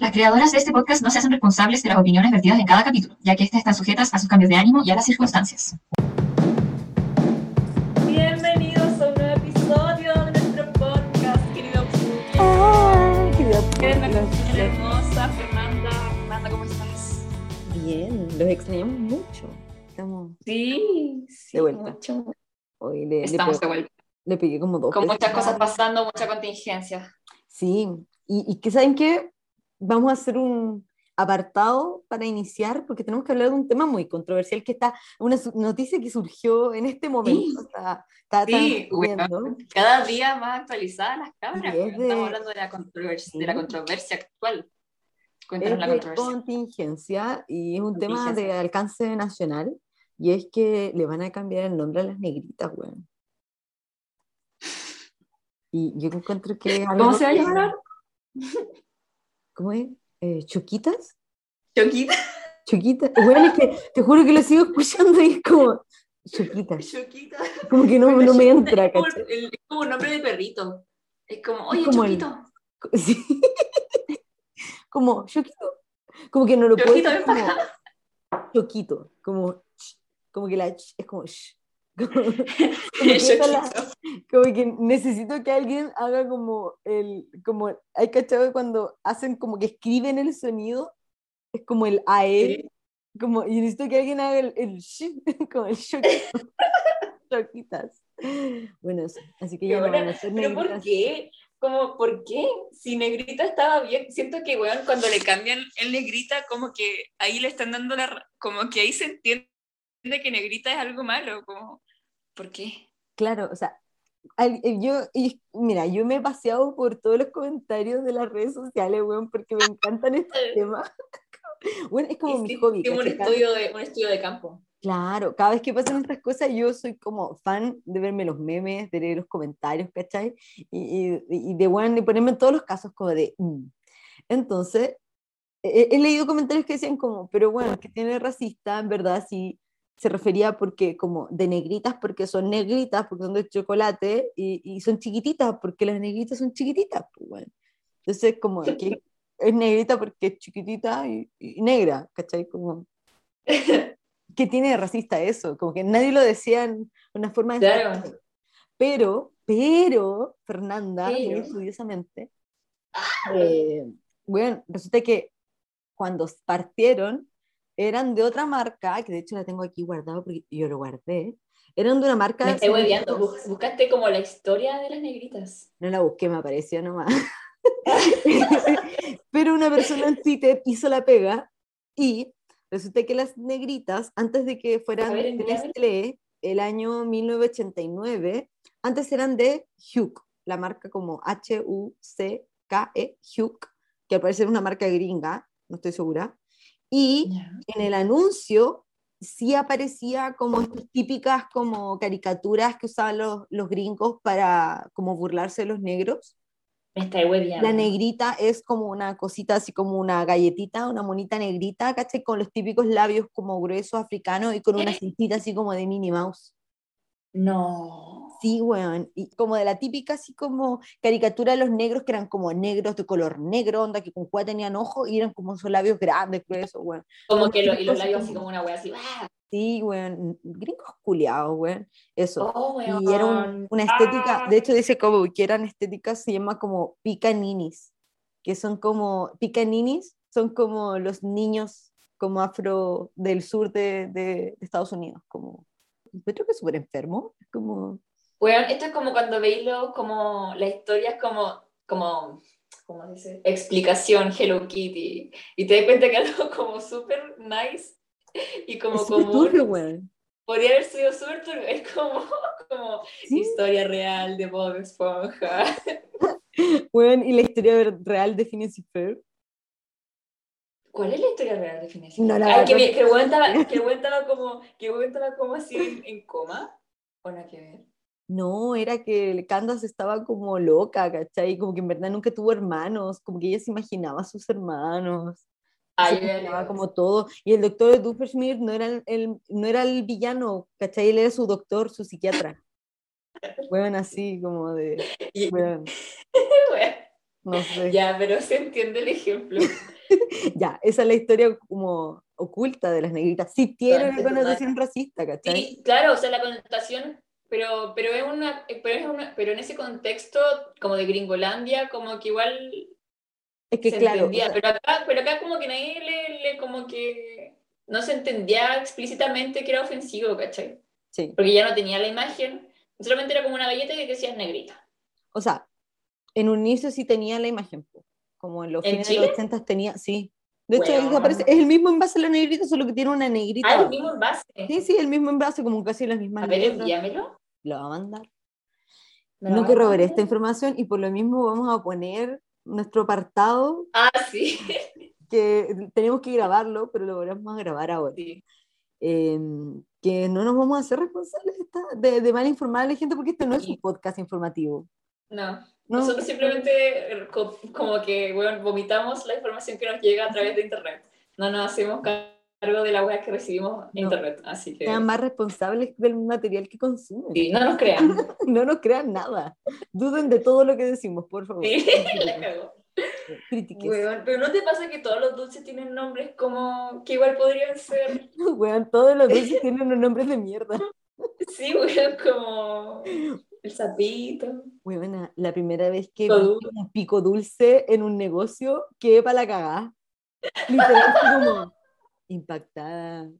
Las creadoras de este podcast no se hacen responsables de las opiniones vertidas en cada capítulo, ya que estas están sujetas a sus cambios de ánimo y a las circunstancias. Bienvenidos a un nuevo episodio de nuestro podcast, querido Ay, podcast. hermosa Fernanda. Fernanda, ¿cómo estás? Bien, los extrañamos mucho. Estamos Sí, sí, De vuelta. mucho. hoy le, le, Estamos de vuelta. le pegué como dos Con veces. muchas cosas pasando, mucha contingencia. Sí, y, y que saben que vamos a hacer un apartado para iniciar, porque tenemos que hablar de un tema muy controversial que está, una noticia que surgió en este momento. Está, está Sí, transcurriendo. Cada día más actualizadas las cámaras. Es de- Estamos hablando de la, controversia, de la Sí. controversia actual. es Cuéntanos la de controversia. contingencia y es un tema de alcance nacional y es que le van a cambiar el nombre a las negritas, weón. Y yo encuentro que es ¿Cómo se va a llamar? ¿Cómo es? Eh, ¿Choquitas? Choquita. Choquitas. Bueno, es que te juro que lo sigo escuchando y es como Choquitas. Choquita. Como que no, no me Choquita entra, es como, el- es como un nombre de perrito. Es como, oye, como el- Choquito. Sí. Como Choquito. Como que no lo puedo Choquito, como Choquito. Como, como que la es como sh. Como, como que la- como que necesito que alguien haga como el, como, hay cachado cuando hacen como que escriben el sonido, es como el AE, Sí. como, y necesito que alguien haga el, el sh, como el choquitas. Bueno, eso, así que ya no buena. van a ser ¿Pero por qué? Como, ¿por qué? Si Negrita estaba bien, siento que, weón, cuando le cambian el Negrita, como que ahí le están dando la... Como que ahí se entiende que Negrita es algo malo, como, ¿por qué? Claro, o sea, eh, yo, y, mira, yo me he paseado por todos los comentarios de las redes sociales, weón, porque me encantan estos temas. Bueno, es como mi hobby. un, estudio de, un estudio de campo. Claro, cada vez que pasan estas cosas, yo soy como fan de verme los memes, de leer los comentarios, ¿cachai? Y, y, y de, bueno, de ponerme en todos los casos como de... mm. Entonces, he, he leído comentarios que decían como, pero bueno, que tiene racista, en verdad, sí se refería porque como de negritas porque son negritas, porque son de chocolate, y, y son chiquititas porque las negritas son chiquititas, pues bueno. Entonces, como que es negrita porque es chiquitita y, y negra, ¿cachai? Como... ¿qué tiene de racista eso? Como que nadie lo decía en una forma de... Claro. Pero, pero, Fernanda, muy Pero. estudiosamente, eh, bueno, resulta que cuando partieron, eran de otra marca, que de hecho la tengo aquí guardada porque yo lo guardé, eran de una marca... Me estoy hueveando. Buscaste como la historia de las negritas. No la busqué, me apareció nomás. Pero una persona en Twitter hizo la pega y resulta que las negritas, antes de que fueran ver, de. Nestlé, el año 1989, antes eran de Hugh, la marca como H-U-C-K-E, Hugh, que al parecer es una marca gringa, no estoy segura. Y en el anuncio sí aparecía como estas típicas como caricaturas que usaban los, los gringos para como burlarse de los negros. Hueveando. La negrita es como una cosita así como una galletita, una monita negrita, ¿cachai? Con los típicos labios como gruesos africanos y con una cintita así como de Minnie Mouse. No. Sí, weón. Y como de la típica así como caricatura de los negros que eran como negros de color negro, onda que con cuál tenían ojos y eran como esos labios grandes, gruesos, weón. Como que lo- y los labios así como- una wea así. ¡ah! Sí, weón. Gringos culiados, weón. Eso. Oh, Y era un- weón. una estética, Ah. de hecho dice como que eran estéticas, se llama como picaninis, que son como, picaninis son como los niños como afro del sur de, de- de Estados Unidos, como, encuentro que es súper enfermo, es como, Weón, esto es como cuando veis lo- como la historia es como, como, ¿cómo se dice? Explicación Hello Kitty. Y te das cuenta que algo como súper nice y como es común turbio, weón. podría haber sido súper turbio. Es como, como Sí. historia real de Bob Esponja. Weón, y la historia real de Phineas Ferb. ¿Cuál es la historia real de Phineas No, la Ay, que, que el weón estaba, que el estaba como, que el weón estaba como así en, en coma. ¿O nada que ver? No, era que Candace estaba como loca, ¿cachai? Como que en verdad nunca tuvo hermanos, como que ella se imaginaba a sus hermanos. Ay, se imaginaba como todo. Y el doctor Doofenshmirtz no era el, el- no era el villano, ¿cachai? Él era su doctor, su psiquiatra. Weón, así como de. Weón. No sé. Ya, pero se entiende el ejemplo. Ya, esa es la historia como oculta de las negritas. Sí tiene una connotación racista, ¿cachai? Sí, claro, o sea, la connotación, pero, pero, es una, pero, es una, pero en ese contexto como de Gringolandia, como que igual Es que se claro, entendía, o sea, pero, acá, pero acá como que nadie le, le como que no se entendía explícitamente que era ofensivo, ¿cachai? sí. Porque ya no tenía la imagen, solamente era como una galleta que decías negrita. O sea, en un inicio sí tenía la imagen, como en los ¿En fines de Chile? los 80 tenía, sí. De hecho, Weón. ahí aparece- es el mismo envase de la negrita, solo que tiene una negrita. Ah, el mismo envase. Sí, sí, el mismo envase, como casi las mismas A ver, letras. envíamelo. Lo va a mandar. ¿Me No robaré mandar? esta información y por lo mismo vamos a poner nuestro apartado Ah, sí. que tenemos que grabarlo, pero lo vamos a grabar ahora. sí. Eh, que no nos vamos a hacer responsables de, de, de mal informar a la gente porque este no es un podcast informativo. No, No, nosotros simplemente eh, co- como que bueno, vomitamos la información que nos llega a través de internet. No nos hacemos cargo de la web que recibimos en No. internet, así que sean más responsables del material que consumen. sí, no nos crean. No nos crean nada. Duden de todo lo que decimos, por favor. Sí, la. Critiques. Weón, pero ¿no te pasa que todos los dulces tienen nombres como que igual podrían ser? Weón, todos los dulces tienen unos nombres de mierda. Sí, weón, como el sapito. Weona, la primera vez que un pico dulce en un negocio, quedé para la cagada. Literal, como impactada.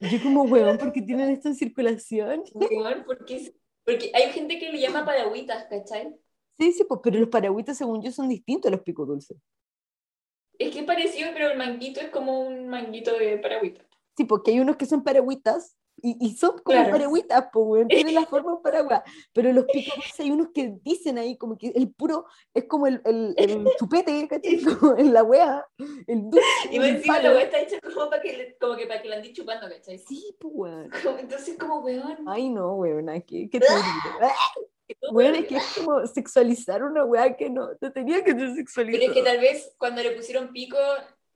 Y Yo como, weón, ¿por qué tienen esto en circulación? Weón, porque, porque hay gente que le llama paragüitas, ¿cachai? Sí, sí, pues, pero los paragüitas, según yo, son distintos a los picos dulces. Es que es parecido, pero el manguito es como un manguito de paragüita. Sí, porque hay unos que son paragüitas y, y son como Claro. paragüitas, pues, weón, tienen la forma de un paraguas. Pero los picos dulces hay unos que dicen ahí como que el puro es como el, el, el chupete, ¿cachai? Como en la wea, el dulce. Y el encima la weá está hecha como para que, como que, para que la andes chupando, ¿cachai? Sí, pues, weón. Entonces, como weón. Ay, no, weona, qué, qué terrible. Weón, es que es como sexualizar una weá que no, no tenía que ser Pero sexualizada. es que tal vez cuando le pusieron pico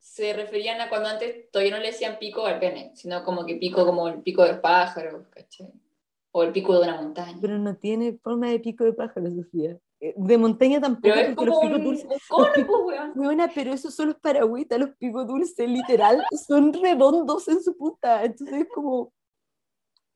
se referían a cuando antes todavía no le decían pico al pene, sino como que pico como el pico del pájaro, ¿cachai? O el pico de una montaña. Pero no tiene forma de pico de pájaro, Sofía. Eh, De montaña tampoco, Pero es como un, dulces. un cono, los picos- pues, weón. Weona, pero esos son los paragüitas, los picos dulces, literal, son redondos en su punta. Entonces es como.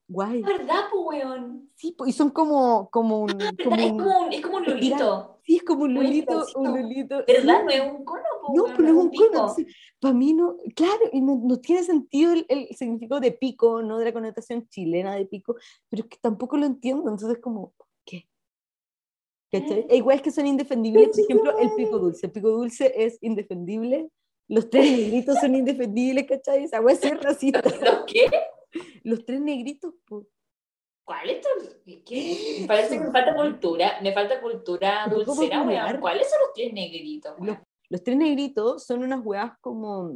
Guay. ¿Verdad, pues, weón? Sí, po, y son como, como un. ¿Verdad? Como Es un como un, es como un lulito. Sí, es como un lulito, un lulito. ¿Verdad? sí. No es un cono, pues, No, pero es un pico. cono. Para mí no, claro, y no, no tiene sentido el, el significado de pico, no de la connotación chilena de pico, pero es que tampoco lo entiendo, entonces como, ¿qué? ¿Cachai? E igual es que son indefendibles, por ejemplo, el pico dulce. El pico dulce es indefendible, los tres negritos son indefendibles, ¿cachai? Esa sí es racista. ¿Los qué? Los tres negritos, po. ¿Cuál es tu- ¿Qué? Me parece que me falta cultura, me falta cultura ¿Un poco dulcera, weón. ¿Cuáles son los tres negritos? Los, los tres negritos son unas weas como.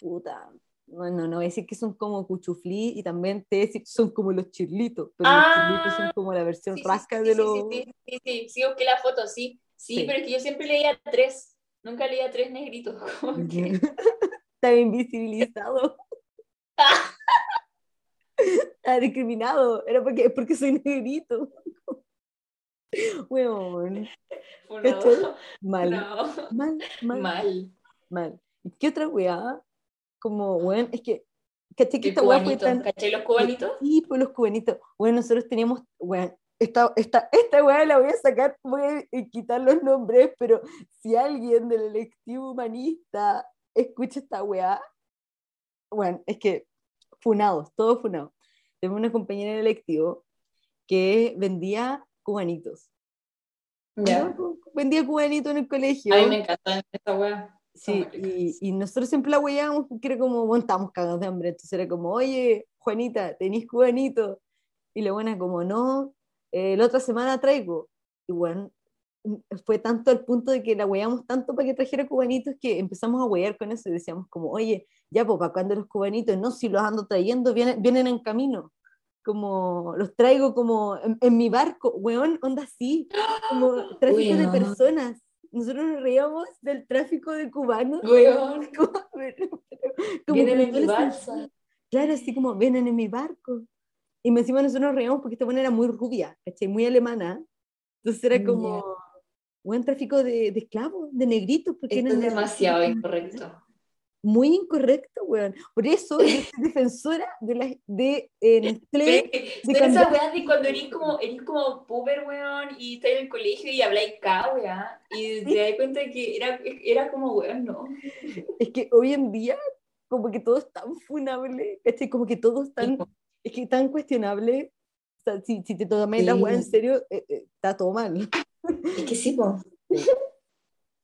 Puta. No, no, no voy a decir que son como cuchuflí y también te decir que son como los chirlitos, pero los Ah, chirlitos son como la versión Sí, rasca sí, de sí, los. Sí, sí, sí, sí, busqué la foto, sí. Sí, pero es que yo siempre leía tres. Nunca leía tres negritos. como que- Está invisibilizado. Está discriminado. Era porque, es porque soy negrito. Weón. Mal. no, Mal, mal, mal. mal. ¿Y qué otra weá? Como, weón, es que. ¿Cachai que esta weá fue tan. ¿cachai los cubanitos? Sí, pues los cubanitos. Bueno, nosotros teníamos, bueno, esta, esta, esta weá la voy a sacar, voy a quitar los nombres, pero si alguien del electivo humanista escucha esta weá, bueno, es que funados, todos funados. Tengo una compañera en el electivo que vendía cubanitos. Vendía cubanitos en el colegio. A mí me encanta esta wea. Sí, Son y, y nosotros siempre la hueábamos porque era como, bueno, estábamos cagados de hambre, entonces era como, oye, Juanita, ¿tenís cubanito? Y la buena como, no, eh, la otra semana traigo. Y bueno, fue tanto al punto de que la hueábamos tanto para que trajera cubanitos que empezamos a huear con eso y decíamos como, oye, ya, pues, ¿para cuándo los cubanitos? No, si los ando trayendo, vienen, vienen en camino. Como, los traigo como en, en mi barco, weón, onda así, como tráfico de personas. Nosotros nos reíamos del tráfico de cubanos. Weón. Como, como Vienen en mi sentía. Claro, así como, vienen en mi barco. Y encima nosotros nos reíamos porque esta buena era muy rubia, ¿cachai? Muy alemana. Entonces era como, buen tráfico de, de esclavos, de negritos. Porque Esto es demasiado negritos. incorrecto. Muy incorrecto, weón. Por eso yo soy defensora de, la, de es que de esas weas de cuando eres como, eres como puber, weón, y estás en el colegio y habláis ca, weá, y te das cuenta que era, era como, weón, no. Es que hoy en día, como que todo es tan funable, ¿cachai? Como que todo es tan, es que tan cuestionable. O sea, si, si te tomas la weá en Sí. serio, eh, eh, está todo mal. Es que sí, po.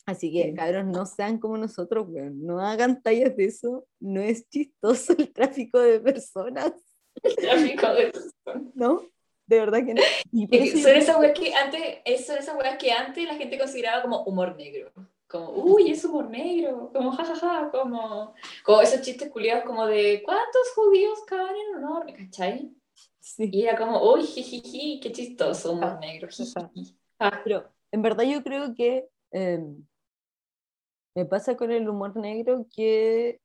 Así que, Sí. cabros, no sean como nosotros, weón. No hagan tallas de eso. No es chistoso el tráfico de personas, Tráfico de personas. ¿no? De verdad que no. Y eso Son esas weas que antes, es- son esas weas que antes la gente consideraba como humor negro. Como, uy, es humor negro, como jajaja, como, como esos chistes culiados como de ¿cuántos judíos caben en honor? ¿Cachai? sí. Y era como, uy, jijiji, qué chistoso, humor negro, jijiji. Ah, Pero en verdad yo creo que eh, me pasa con el humor negro que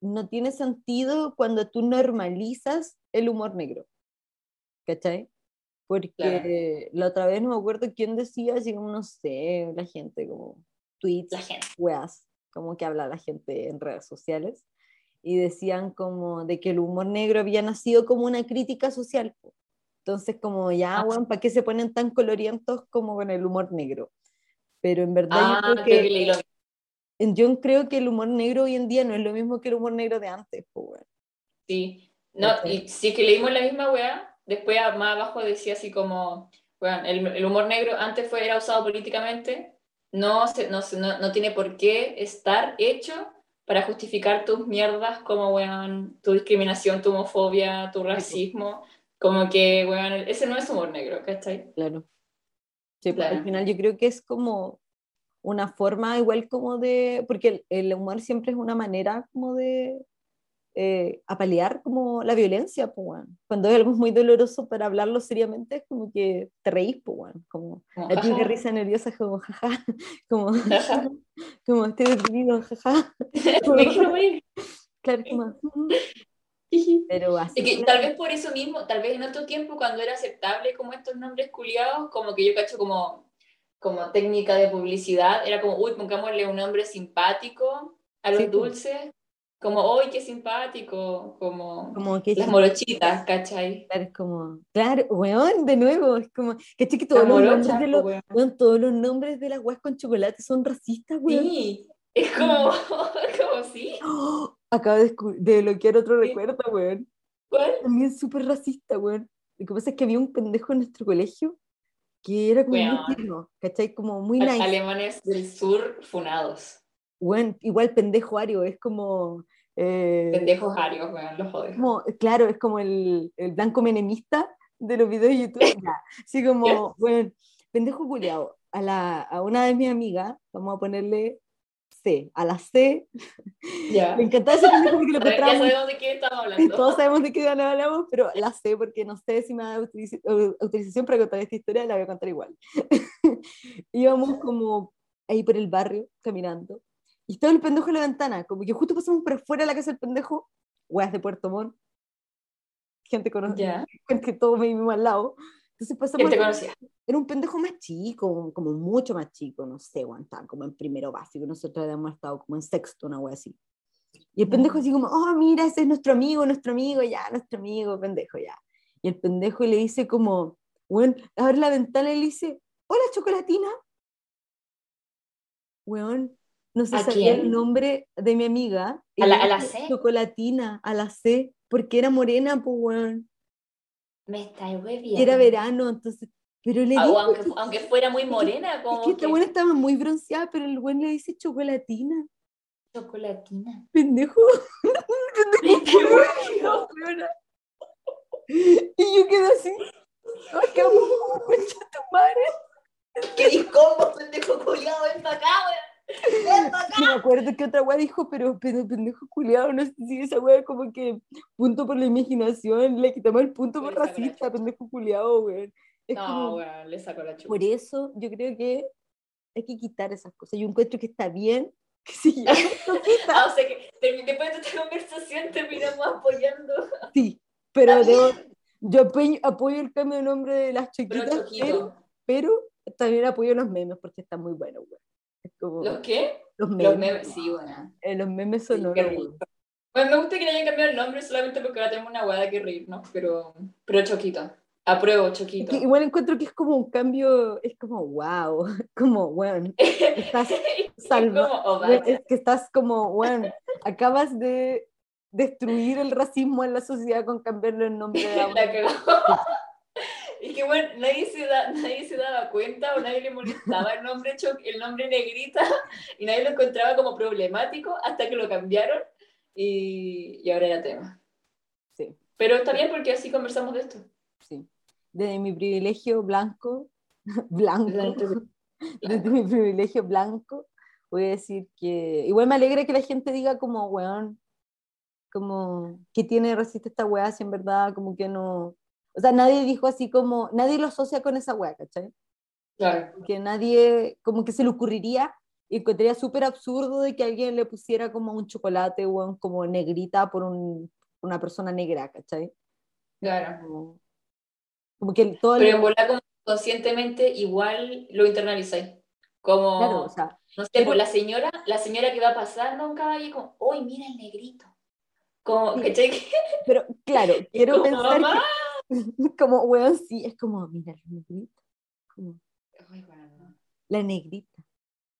no tiene sentido cuando tú normalizas el humor negro. ¿Cachai? Porque Claro. la otra vez no me acuerdo quién decía, así como, no sé, la gente, como tweets, la gente. weas, como que habla la gente en redes sociales, y decían como de que el humor negro había nacido como una crítica social. po. Entonces, como ya, Ah. weón, ¿para qué se ponen tan colorientos como con el humor negro? Pero en verdad Ah, yo, creo que, yo creo que el humor negro hoy en día no es lo mismo que el humor negro de antes, po, weón. Sí, no, y sí que leímos la misma weá, después más abajo decía así como, weón, el, el humor negro antes fue, era usado políticamente, no, se- no, no, no tiene por qué estar hecho para justificar tus mierdas como, weón, tu discriminación, tu homofobia, tu racismo, como que, weón, ese no es humor negro, ¿cachai? Claro. Sí, pues, al Claro. final yo creo que es como una forma igual como de, porque el, el humor siempre es una manera como de eh, apalear como la violencia, pues, weón. Cuando es algo muy doloroso para hablarlo seriamente es como que te reís, pues, weón. Como Como, la típica jaja, risa nerviosa, como jaja, como, jaja. como estoy deprimido, jaja. Me quiero morir. Claro, como. Pero así. Es que tal vez por eso mismo, tal vez en otro tiempo cuando era aceptable como estos nombres culiados, como que yo cacho como, como técnica de publicidad, era como, uy, pongámosle un nombre simpático a los Sí, dulces, como, uy, qué simpático, como Como que las morochitas, ¿cachai? Claro, es como, claro, weón, de nuevo, es como, que todos los nombres de los, weón. weón, todos los nombres de las weas con chocolate son racistas, weón. Sí, es como, como sí. Acabo de, de bloquear otro Sí. recuerdo, weón. ¿Cuál? También súper racista, weón. Lo que pasa es que había un pendejo en nuestro colegio que era como muy Weón. tierno, ¿cachai? Como muy A- nice. Alemanes del sur funados. Weón, igual pendejo Ario, es como... eh, Pendejos arios, weón, los odio. como, claro, es como el, el blanco menemista de los videos de YouTube. ya. Así como, bueno, pendejo culiao. A, la, a una de mis amigas, vamos a ponerle C. A la C, Ya. me encantaba ese pendejo porque lo Ya encontraba muy- sabemos de qué estamos hablando. Todos sabemos de qué hablamos, pero la sé porque no sé si me da autoriz- au- autorización para contar esta historia, la voy a contar igual. Íbamos como ahí por el barrio, caminando, y estaba el pendejo en la ventana, como que justo pasamos por fuera de la casa del pendejo, weas de Puerto Montt, gente conocida, Ya. gente todo mismo al lado. Entonces pasamos, ¿Quién te conocía? era un pendejo más chico, como mucho más chico, no sé, estaba como en primero básico, nosotros habíamos estado como en sexto, una wea así. Y el pendejo así como, oh, mira, ese es nuestro amigo, nuestro amigo, ya, nuestro amigo, pendejo, ya. Y el pendejo le dice como, weón, abre la ventana y le dice, hola, chocolatina. Weón, no se ¿A sabía quién? el nombre de mi amiga. ¿A la- a la C? Chocolatina, a la C, porque era morena, pues, weón. Me está muy Y era verano, entonces, pero le Ah, dijo, o aunque, aunque fuera muy morena, es como que esta buena estaba muy bronceada, pero el weón le dice chocolatina. chocolatina. pendejo. pendejo. Y yo quedé así. ¿Qué discombo, pendejo culiado? Ven para acá, weón. No me acuerdo qué otra weá dijo, pero, pendejo culiado, no sé si esa weá como que punto por la imaginación, le quitamos el punto por racista, pendejo culiado, weón. No, como, weón, le sacó la chupa. por eso yo creo que hay que quitar esas cosas. Yo encuentro que está bien que quita, Ah, o sea que después de esta conversación terminamos apoyando. sí, pero Está debo- yo apoyo, apoyo el cambio de nombre de las chiquitas, pero, pero también apoyo los memes porque están muy buenos, weón. Es como, ¿Los qué? los memes. Los memes, sí, bueno. eh, los memes Sí, weón. rico. Bueno, me gusta que le hayan cambiado el nombre solamente porque ahora tenemos una guada que reírnos, pero, pero Choquito. Apruebo, Es Choquito. que igual encuentro que es como un cambio, es como, wow, como, weón, estás como, oh, vaya. es que estás como, weón, acabas de destruir el racismo en la sociedad con cambiarle el nombre de La Y que bueno, nadie se, da, nadie se daba cuenta o nadie le molestaba el nombre, el nombre negrita y nadie lo encontraba como problemático hasta que lo cambiaron y, y ahora era tema. Sí. Pero está bien porque así conversamos de esto. Sí. Desde mi privilegio blanco, blanco, Blanco. desde mi privilegio blanco, voy a decir que igual me alegra que la gente diga como, weón, como, ¿qué tiene resiste esta weá si en verdad como que no... O sea, nadie dijo así como, nadie lo asocia con esa weá, ¿cachai? Claro. Que nadie, como que se le ocurriría y encontraría súper absurdo de que alguien le pusiera como un chocolate, weón, como negrita por un- una persona negra, ¿cachai? Claro. Como, como que todo el- Pero en volar conscientemente igual lo internalizáis. Como, Claro, o sea, no sé, pero- pues la señora, la señora que va pasando un caballo como, ¡Uy, mira el negrito! Como, Sí. ¿cachai? pero claro, quiero Como, pensar mamá. que, como, weón, sí, es como, mira, la negrita, como, Ay, bueno, la negrita,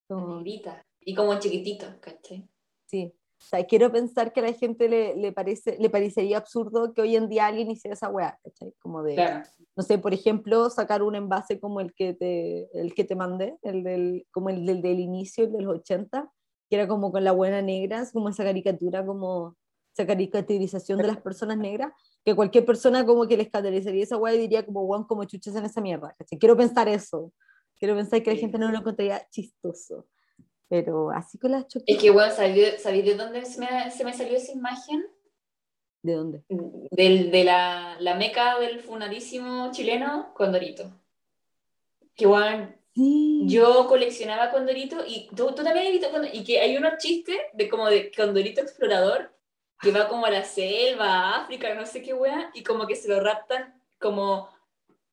la como, negrita. Y como chiquitito, ¿cachai? sí. O sea, quiero pensar que a la gente le, le, parece, le parecería absurdo que hoy en día alguien hiciera esa weá, ¿cachai? Como de, Claro. no sé, por ejemplo, sacar un envase como el que te, el que te mandé, el del, como el del, del inicio, el de los 80, que era como con la buena negra, como esa caricatura, como esa caricaturización de las personas negras, que cualquier persona como que les escandalizaría esa weá y diría como, weón, como chuchas en esa mierda, ¿cachai? Quiero pensar eso, quiero pensar que la gente no lo encontraría chistoso, pero así con las Es choquitas, que, bueno, ¿sabéis ¿sabéis de dónde se me, se me salió esa imagen? ¿de dónde? Del, de la, la meca del funadísimo chileno, Condorito. Que, bueno, Sí, yo coleccionaba Condorito y tú, tú también has visto Condorito, y que hay unos chistes de como de Condorito explorador que va como a la selva, a África, no sé qué wea, y como que se lo raptan como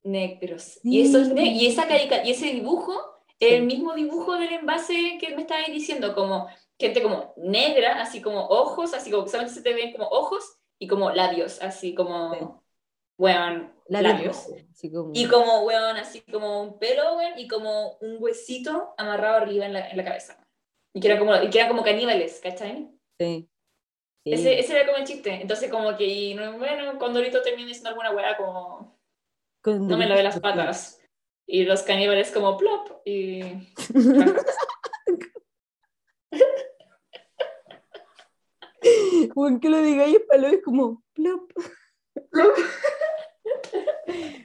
negros. Y, eso es ne- y, esa carica y ese dibujo el Sí. mismo dibujo del envase que me estabas diciendo, como gente como negra, así como ojos, así como solamente se te ven como ojos y como labios, así como, Sí. weón, labios como... Y como, weón, así como un pelo, weón, y como un huesito amarrado arriba en la, en la cabeza. Y que eran como, y que eran como caníbales, ¿cachai? Sí. Sí. Ese, ese era como el chiste. Entonces, como que, y, no, bueno, Condorito termina diciendo alguna weá como, Con no me lavé las patas. Y los caníbales como, plop, y... Weón, que lo digáis palo es como plop.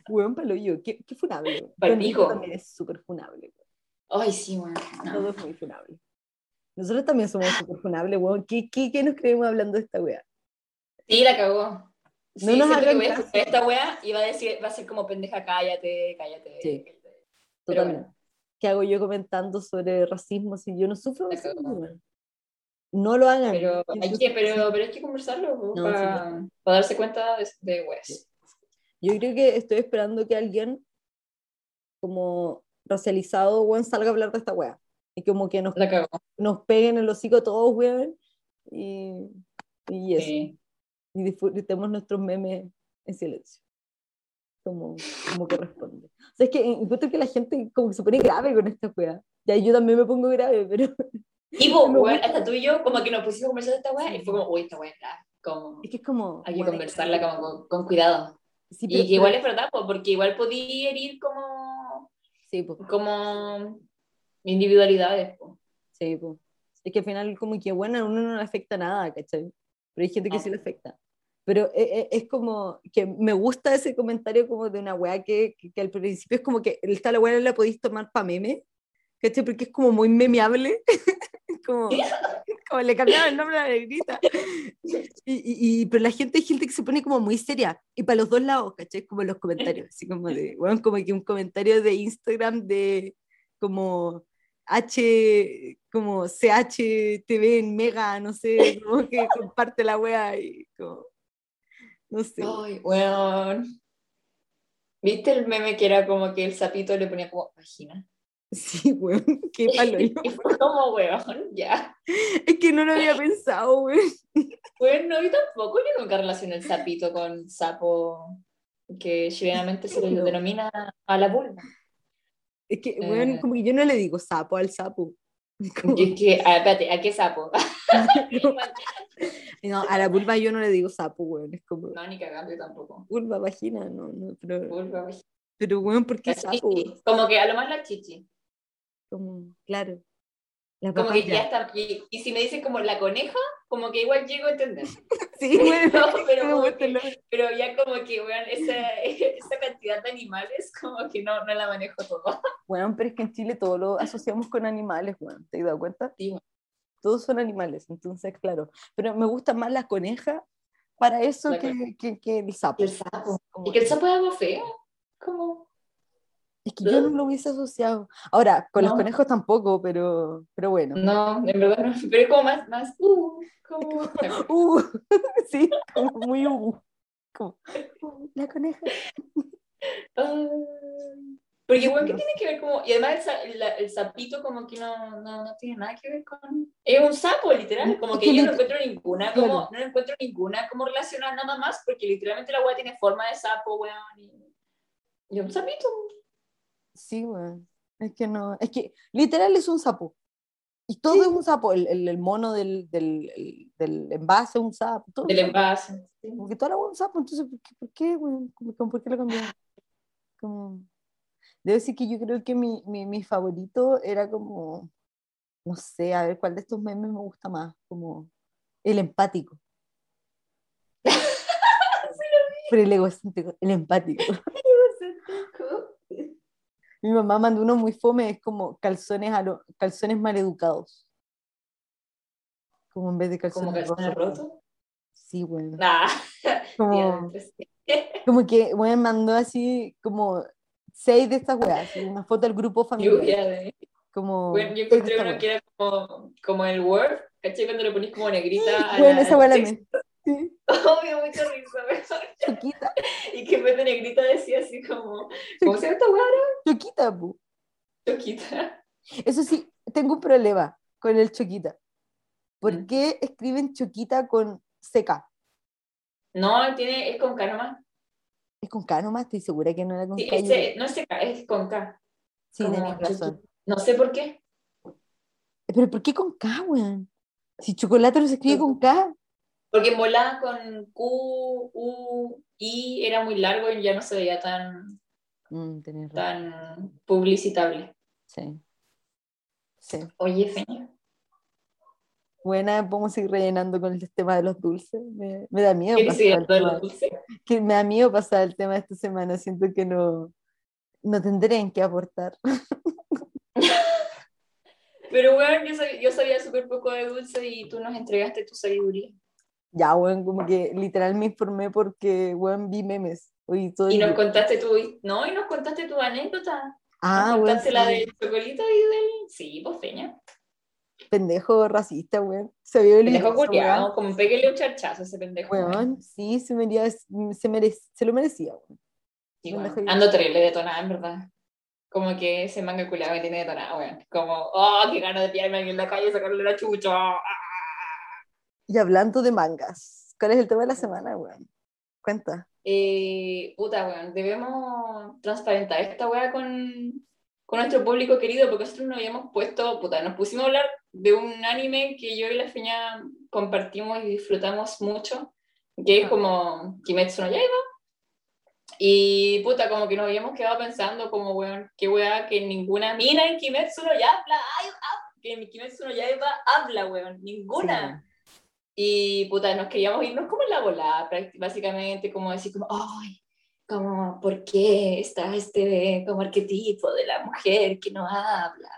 Weón, palo yo, qué, qué funable. Palpico. Condorito también es súper funable. Ay, sí, weón. no. Todo es muy funable. Nosotros también somos súper funables, weón. ¿Qué, qué, ¿Qué nos creemos hablando de esta wea? Sí, la cagó. Sí, No nos siento que hagan voy a caso. escuchar esta weá y va a decir, va a ser como pendeja, cállate, cállate. Sí. cállate. Pero Totalmente. bueno. ¿Qué hago yo comentando sobre racismo si yo no sufro racismo? No lo hagan. Pero hay que, pero, pero hay que conversarlo No, para, para darse cuenta de, de weas. Yo creo que estoy esperando que alguien como racializado, weón, salga a hablar de esta wea. Y como que nos, nos peguen el hocico todos, weón. Y, y eso. Sí. Y disfrutemos nuestros memes en silencio. Como, como corresponde. O sea, es que encuentro que la gente como que se pone grave con esta wea. Ya yo también me pongo grave, pero Y Me weón, hasta tú y yo, como que nos pusimos a conversar de esta wea y fue como, uy, esta wea es grave. Como, es que es como... hay que conversarla como con, con cuidado. Sí, Y pero- que igual es verdad, po, porque igual podía herir como, Sí, po. como individualidades. po. Sí, po. Es que al final como que, bueno, a uno no le afecta nada, ¿cachai? Pero hay gente que No. sí le afecta. Pero e- e- es, como que me gusta ese comentario como de una weá que, que, que al principio es como que esta la weá la podéis tomar para meme, ¿cachai? Porque es como muy memeable. como, como le cambiaron el nombre a la negrita. Y, y, pero la gente, hay gente que se pone como muy seria. Y para los dos lados, ¿cachai? Como los comentarios. Así como de, bueno, como que un comentario de Instagram de como H, como CHTV en Mega, no sé, como que comparte la wea y como, no sé. Ay, weón. ¿Viste el meme que era como que el sapito le ponía como vagina? Sí, weón, qué palo yo. Como, weón, ya. Es que no lo había pensado, weón. Bueno, yo tampoco, yo nunca relacioné el sapito con sapo, que chilenamente se le No. denomina a la vulva. Es que, weón, Eh. como que yo no le digo sapo al sapo. Como- es que, ah, espérate, ¿a qué sapo? no, a la vulva yo no le digo sapo, weón. Es como No, ni cagando, tampoco. vulva, vagina, no, no, pero, Vulva, vagina. pero weón, ¿por qué La sapo? chichi. Como que a lo más la chichi. Como, claro. La Como que ya está. Y, y si me dicen como la coneja, como que igual llego a entender. Sí, weón. No, pero, que- pero ya como que, esa, esa cantidad de animales, como que no, no la manejo todo. Weón, pero es que en Chile todo lo asociamos con animales, weón. ¿Te has dado cuenta? Sí. Todos son animales, entonces, claro. Pero me gusta más la coneja para eso que, que, que el sapo. El sapo. Y que el sapo es algo feo. Como. Es que yo no lo hubiese asociado. Ahora, con los No. conejos tampoco, pero, pero bueno. No, en verdad no. Pero es como más, más, uh, como. Uh, sí, como muy uh, como, uh, la coneja. Ah. Porque, bueno, ¿qué tiene que ver como.? Y además el, el, sapito, como que no, no, no tiene nada que ver con. Es un sapo, literal. Como que yo no encuentro ninguna, como. No encuentro ninguna como relacionada nada más, porque literalmente la weá tiene forma de sapo, weón. Y, y un sapito. Sí, weón. Es que no, es que literal es un sapo. Y todo es un sapo. El, el, el mono del, del, el- del envase es un sapo. Todo Del envase. sí. Como que toda la un sapo. Entonces, ¿por qué, por qué, weón? ¿Por qué lo cambiaron? Como... Debo decir que yo creo que mi, mi, mi favorito era como, no sé, a ver cuál de estos memes me gusta más. Como el empático. Pero el egocéntrico, el empático. Mi mamá mandó uno muy fome, es como calzones, a lo- calzones maleducados. Como en vez de Como calzones calzones rojos. rotos. Sí, bueno. Nah. Como, como que, bueno, mandó así como seis de estas weas, una foto del grupo familiar. Lluvia de. Como Bueno, yo encontré uno que era como, como el Word, ¿cachai? Cuando le ponís como negrita a Bueno, la- esa wea la. Sí, Obvio, mucha risa, weón. Choquita, Y que en vez de negrita decía así como, ¿cómo se llama choquita, pu. Choquita. Eso sí, tengo un problema con el choquita. ¿Por Mm. qué escriben choquita con CK? No, tiene, es con K nomás. ¿Es con K nomás? Estoy segura que no era con Sí, K. es yo- C- no es CK, es con K. Sí, tenés razón. choquita. No sé por qué. ¿Pero por qué con K, weón? Si chocolate no se escribe con K. Porque en volada con Q, U, I era muy largo y ya no se veía tan, Mm, tan publicitable. Sí. Sí. Oye, Feña. Buena, podemos seguir rellenando con el tema de los dulces. Me, me da miedo ¿Quieres pasar de tema, que me da miedo pasar el tema de esta semana. Siento que no, no tendrían que aportar. Pero bueno, yo sabía, yo sabía súper poco de dulce y tú nos entregaste tu sabiduría. Ya, weón, como que literal me informé porque, weón, vi memes. Hoy todo Y nos contaste tu, no, y nos contaste tu anécdota. Ah, nos weón, contaste la sí. del chocolito y del, sí, pues Feña. pendejo racista, weón. Se vio el Pendejo culiado, como peguele un charchazo a ese pendejo. Weón, sí, se, merecía, se, merec- se lo merecía, weón. Sí, weón. Ando terrible detonada, en verdad. Como que ese manga culiado me tiene detonada, weón. Como, oh, qué ganas de pillarme en la calle y sacarle la chucha. Ah. Y hablando de mangas, ¿cuál es el tema de la semana, weón? Cuenta. Eh, puta, weón, debemos transparentar esta weá con, con nuestro público querido, porque nosotros nos habíamos puesto, puta, nos pusimos a hablar de un anime que yo y la Feña compartimos y disfrutamos mucho, que es como Kimetsu no Yaiba. Y puta, como que nos habíamos quedado pensando, como, weón, qué weá que ninguna mina en Kimetsu no Yaiba, ay, ah, que en Kimetsu no Yaiba habla, weón, ninguna. Y puta, nos queríamos irnos como en la volada, básicamente, como decir, como, ay, como, ¿por qué está este como arquetipo de la mujer que no habla?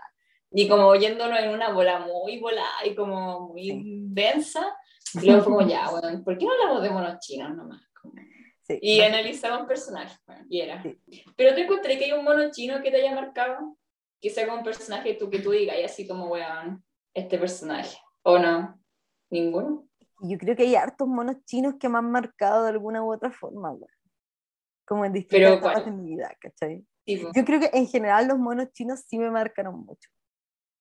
Y como yéndonos en una bola muy volada y como muy Sí. densa, y luego como, ya, bueno, ¿por qué no hablamos de monos chinos nomás? Como- Sí, y básicamente. analizamos personajes, bueno, y era. Sí. Pero te encontré que hay un mono chino que te haya marcado, que sea como un personaje tú, que tú digas, y así como, weón, este personaje, ¿o no? ¿Ninguno? Y Yo creo que hay hartos monos chinos que me han marcado de alguna u otra forma, weón. como en distintas etapas de mi vida, ¿cachai? Tipo, Yo creo que en general los monos chinos sí me marcaron mucho.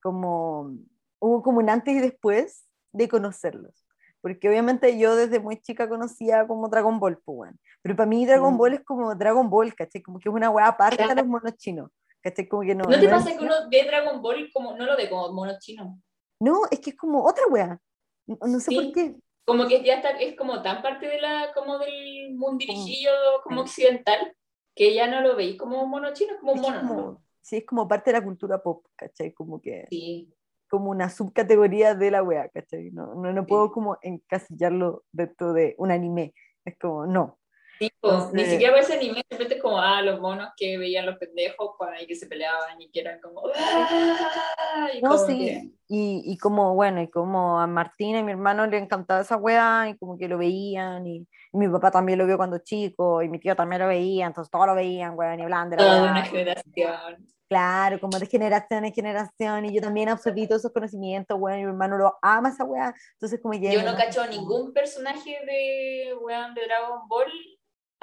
Como hubo como un antes y después de conocerlos. Porque obviamente yo desde muy chica conocía como Dragon Ball, pues. Pero para mí Dragon Mm. Ball es como Dragon Ball, ¿cachai? Como que es una weá aparte de los monos chinos. ¿Cachai? Como que no. ¿No te no pasa que uno ve Dragon Ball como no lo ve como mono chino? No, es que es como otra weá. No, sé Sí. por qué. Como que ya está, es como tan parte de la, como del mundirijillo como occidental, que ya no lo veis como mono chino, como un mono. sí, es como parte de la cultura pop, ¿cachai? Como que, Sí. como una subcategoría de la wea, ¿cachai? No, no, no puedo como encasillarlo dentro de un anime. Es como, no. Tipo, ni siquiera parece anime, simplemente como, ah, los monos que veían los pendejos para ahí que se peleaban y que eran como, "Ah", y No, como sí. que- Y, y como, bueno, y como a Martina y mi hermano le encantaba esa wea, y como que lo veían, y, y mi papá también lo vio cuando chico, y mi tío también lo veía, entonces todos lo veían, weón, y hablaban de la toda una generación. Claro, como de generación en generación, y yo también absorbí todos esos conocimientos, weón, y mi hermano lo ama esa wea, entonces como ya... Yo no cacho ningún personaje de, weón, de Dragon Ball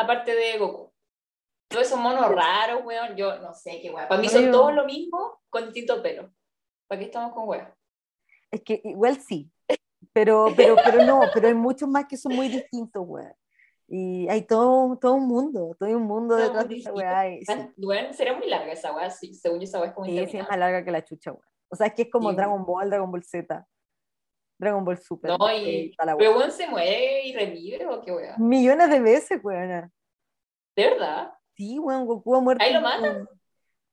aparte de Goku. Todos esos monos raros, weón, yo no sé qué weón. Para mí son todos lo mismo con distinto pelo. ¿Para qué estamos con weón? Es que igual sí, pero, pero, pero no, pero hay muchos más que son muy distintos, weón. Y hay todo, todo un mundo, todo un mundo Todo detrás de esa weá. y sí. Weón, sería muy larga esa weá, sí, según yo esa weá es como Sí, es más larga que la chucha, weón. O sea, es que es como Sí. Dragon Ball, Dragon Ball Z, Dragon Ball Super. No, y, pero weón se muere y revive o qué weón. Millones de veces, weón. De verdad. Sí, weón, Goku ha muerto. ¿Ahí lo matan?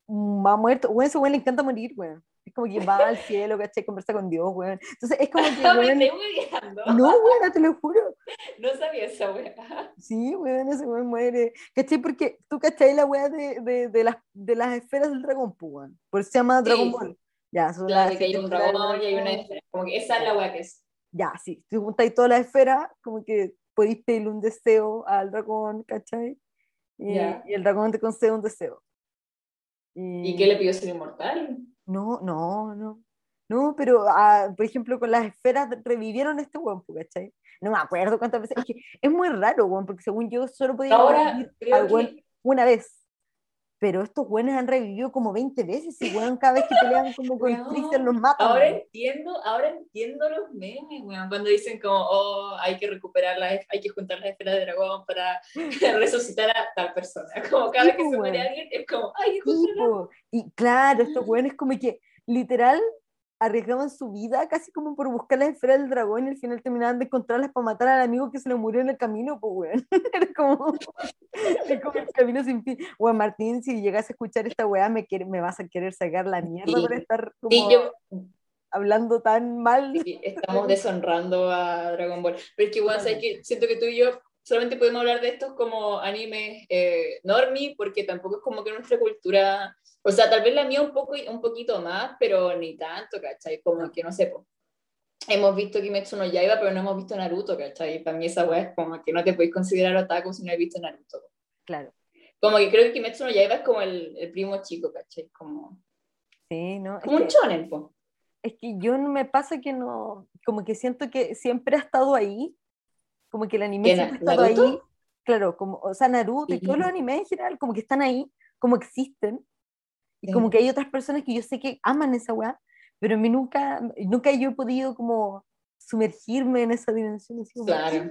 Mm, Ha muerto. Weón, ese weón le encanta morir, weón. Es como que va al cielo, ¿cachai? Conversa con Dios, weón. Entonces es como que, No, me weón, estoy no, weón, te lo juro. No sabía esa weá. Sí, weón, ese weón muere. ¿Cachai? Porque tú cachai la weá de, de, de, las, de las esferas del dragón, weón. Por eso se llama Dragon. Ball. Ya, son Claro, que hay un dragón y hay una esfera. Como que esa es la weá que es. Ya, sí. Si juntáis todas las esferas, como que podéis pedirle un deseo al dragón, ¿cachai? Y, Ya. y el dragón te concede un deseo. ¿Y qué le pidió ser inmortal? No, no, no. No, pero ah, por ejemplo con las esferas revivieron este weón, pues, ¿cachai? No me acuerdo cuántas veces. Es que es muy raro, weón, porque según yo solo podía Ahora al weón que una vez. Pero estos weones han revivido como 20 veces y weón, cada vez que pelean como con Freezer los matan. Ahora entiendo, ahora entiendo los memes, weón, cuando dicen como, oh, hay que recuperar las, hay que juntar las esferas de dragón para resucitar a tal persona. Como cada Sí, vez que se muere alguien, es como, hay que Sí, juntarla. po. Y claro, estos weones como que literal arriesgaban su vida casi como por buscar las esferas del dragón y al final terminaban de encontrarlas para matar al amigo que se le murió en el camino, pues weón. Era como, es como el camino sin fin. Weón, Martín, si llegas a escuchar esta weá, me, quiere- me vas a querer sacar la mierda Sí. por estar como Sí, yo, hablando tan mal. sí, estamos deshonrando a Dragon Ball. Pero es que, weón, ¿sabes qué? siento que tú y yo solamente podemos hablar de estos como animes eh, normie, porque tampoco es como que nuestra cultura, o sea, tal vez la mía un, poco, un poquito más, pero ni tanto, ¿cachai? Como que no sé, po. hemos visto Kimetsu no Yaiba, pero no hemos visto Naruto, ¿cachai? Para mí esa weá es como que no te podéis considerar otaku si no has visto Naruto. Claro, Como que creo que Kimetsu no Yaiba es como el, el primo chico, ¿cachai? Como, sí, ¿no? Es como un que- shonen, po. es que yo no me pasa que no, como que siento que siempre ha estado ahí, como que el anime ¿Qué, siempre ha estado Naruto? ahí, claro, como, o sea, Naruto y todos los animes en general, como que están ahí, como existen, y Sí. como que hay otras personas que yo sé que aman esa weá, pero a mí nunca, nunca yo he podido como sumergirme en esa dimensión, así Claro.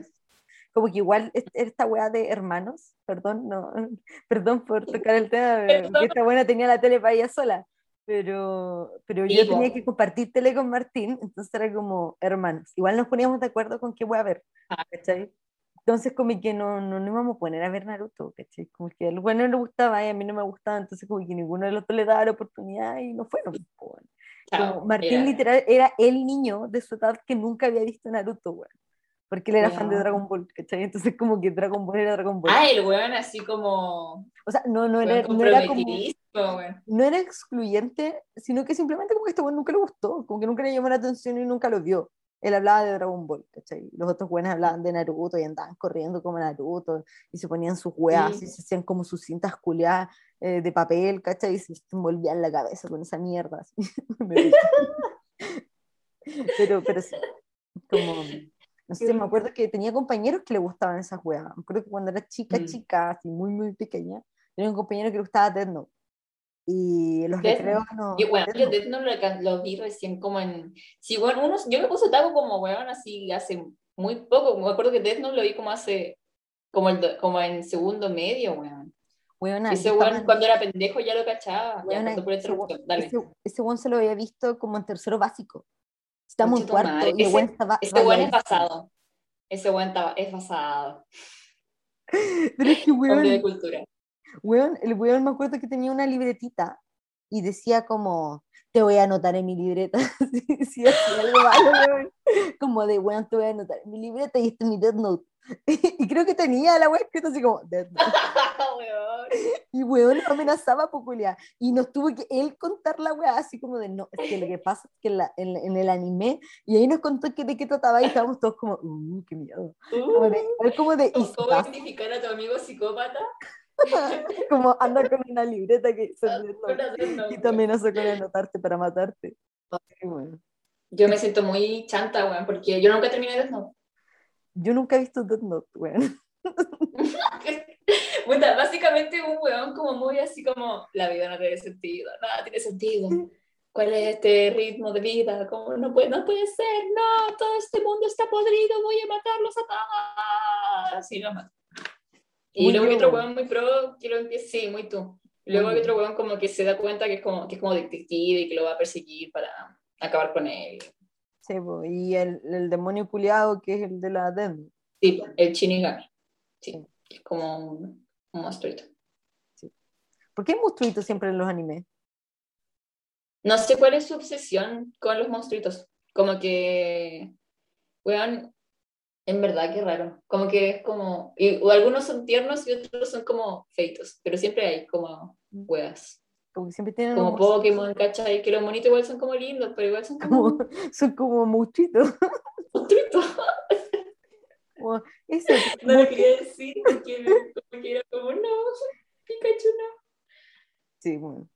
como que igual es- esta weá de hermanos, perdón, no, perdón por tocar el tema, pero que esta buena tenía la tele para ella sola, pero, pero Sí, yo tenía que compartir tele con Martín, entonces era como hermanos, igual nos poníamos de acuerdo con qué voy a ver, Ah. ¿cachai? Entonces como que no, no nos íbamos a poner a ver Naruto, ¿cachai? Como que al bueno le gustaba y a mí no me gustaba, entonces como que ninguno de los dos le daba la oportunidad y no fueron. Como Martín Era- literal era el niño de su edad que nunca había visto Naruto, weón. Porque él era fan de. Dragon Ball, ¿cachai? Entonces como que Dragon Ball era Dragon Ball. Ah, el weón así como, O sea, no, no, era, no, era como, weón. no era excluyente, sino que simplemente como que este weón nunca le gustó, como que nunca le llamó la atención y nunca lo vio. Él hablaba de Dragon Ball, ¿cachai? Los otros buenos hablaban de Naruto y andaban corriendo como Naruto y se ponían sus weas Sí. y se hacían como sus cintas culiadas eh, de papel, ¿cachai? Y se envolvían la cabeza con esa mierda. pero, pero sí, como, No sé, me acuerdo que tenía compañeros que le gustaban esas weas. Me acuerdo que cuando era chica, Mm. chica, así muy, muy pequeña, tenía un compañero que le gustaba Death Note. Y los Death recreos no. Y bueno, yo. Death lo, vi recién como en. Sí, bueno, unos, yo me puse otaku como weón así hace muy poco. Me acuerdo que Death Note lo vi como hace. Como, el, como en segundo medio, weón. Weona, Ese weón cuando era pendejo ya lo cachaba. Weona, por ese weón-. Ese, weón se lo había visto como en tercero básico. Estamos en cuarto madre. y Ese- weón estaba. Ese weón es pasado. Ese weón estaba, es pasado. Pero es que, Hombre de weón, cultura. Weón, el weón me acuerdo que tenía una libretita y decía como, te voy a anotar en mi libreta. si, si hacía algo malo, weón. Como de, weón, te voy a anotar en mi libreta y este es mi Death Note. y creo que tenía la weón escrita así como, Death Note. Y weón amenazaba culiar. Y nos tuvo que él contar la weá así como de no, es que lo que pasa es que en, la- en- en el anime, y ahí nos contó que de qué trataba y estábamos todos como, uh, qué miedo. Como de, Uh, como de, ¿Cómo identificar a tu amigo psicópata? como anda con una libreta que se y te amenazó con anotarte para matarte. Ay, weón. Yo me siento muy chanta, weón, porque yo nunca terminé Death Note. Yo nunca he visto Death Note, weón. Puta, básicamente un weón como muy así como, la vida no tiene sentido, nada tiene sentido. ¿Cuál es este ritmo de vida? ¿Cómo no puede, no puede ser? No, todo este mundo está podrido, voy a matarlos a todos. Así lo mato. Y Muy luego hay otro weón muy pro que lo empieza, sí, muy tú. Luego hay otro weón como que se da cuenta que es como, que es como detective y que lo va a perseguir para acabar con él. Sí, po, y el, el demonio culiado que es el de la Note. Sí, el Shinigami. Sí, es como un, un monstruito. ¿Por qué hay monstruitos siempre en los animes? No sé cuál es su obsesión con los monstruitos. Como que, weón, en verdad qué raro. Como que es como, y, o algunos son tiernos y otros son como feitos, pero siempre hay como weas. Como que siempre tienen Como Pokémon, ¿cachai? Que los monitos igual son como lindos, pero igual son como como, son como. Como, ese, No lo quería decir porque como que era como, no, Pikachu no. Sí, bueno.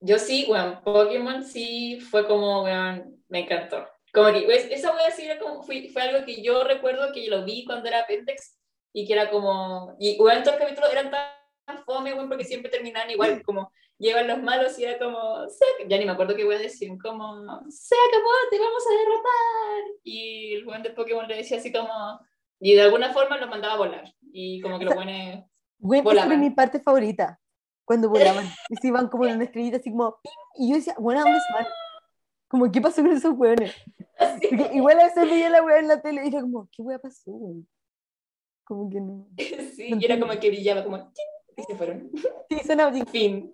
Yo sí, weón, Pokémon sí fue como, weón, me encantó. Como que, pues, esa wea sí era como, fue, fue algo que yo recuerdo que lo vi cuando era Pentex y que era como, y weón, todos los capítulos eran tan fome, weón, porque siempre terminaban igual, como, llegan los malos y era como, ya ni me acuerdo qué weón decían, como, se acabó, te vamos a derrotar. Y el weón de Pokémon le decía así como, y de alguna forma los mandaba a volar. Y como que los weones, Güey, esa era mi parte favorita. Cuando volaban. Y se iban como en una estrellita así como. Y yo decía, bueno, ¿a dónde se van? Como, ¿qué pasó con esos Porque igual a veces veía la hueá en la tele y era como, ¿qué hueá pasó? Como que no. sí, y era como que brillaba, como, y se fueron. Sí, sonaba así. Fin.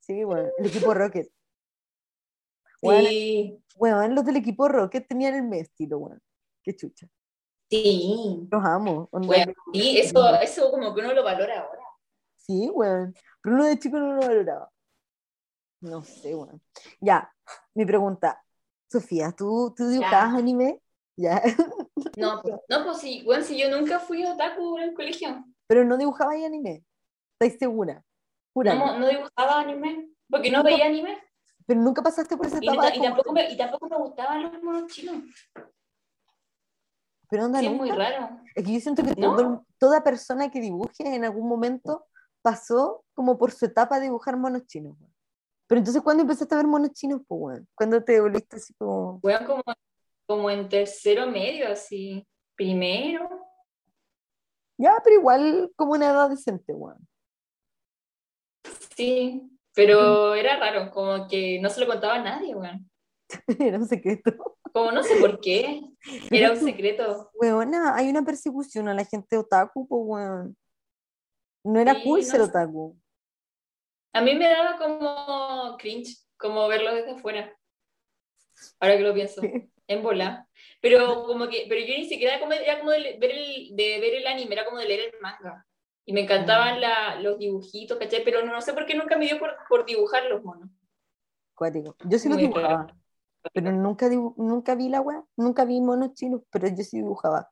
Sí, bueno, el equipo Rocket. Bueno, Sí, Weón, los del equipo Rocket tenían el estilo, weón. Qué chucha. sí. Los amo. Bueno, sí, eso, eso como que uno lo valora ahora. Sí, weón. Pero uno de chico no lo valoraba. No sé, weón. Ya, mi pregunta. Sofía, ¿tú, tú dibujabas Ya. anime? Ya. No, pues- no, pues sí, bueno, si yo nunca fui otaku en el colegio. Pero no dibujabas anime. ¿Estáis segura? Jura. No, no dibujaba anime, porque no veía anime. Pero nunca pasaste por esa Y, etapa. y como- tampoco me, y tampoco me gustaban los monos chinos. Pero onda, Sí, es nunca. muy raro. Es que yo siento que ¿No? todo toda persona que dibuje en algún momento pasó como por su etapa de dibujar monos chinos. Pero entonces, ¿cuándo empezaste a ver monos chinos, pues, weón? ¿Cuándo te volviste así como.? Weón, como, como en tercero medio, así. Primero. Ya, pero igual como una edad decente, weón. Sí, pero era raro, como que no se lo contaba a nadie, weón. Era un secreto. Como no sé por qué. Era un secreto. Weona, hay una persecución a la gente otaku, pues, weón. No era Sí, cool no ser sé. otaku. A mí me daba como cringe, como verlo desde afuera. Ahora que lo pienso, en bola. Pero como que, pero yo ni siquiera como, era como de ver, el, de ver el anime, era como de leer el manga. Y me Mm. encantaban la, los dibujitos, ¿cachai? Pero no, no sé por qué nunca me dio por, por dibujar los monos. Cuático. Yo sí lo Muy dibujaba, raro. pero nunca, dibu- nunca vi la weá, nunca vi monos chinos, pero yo sí dibujaba.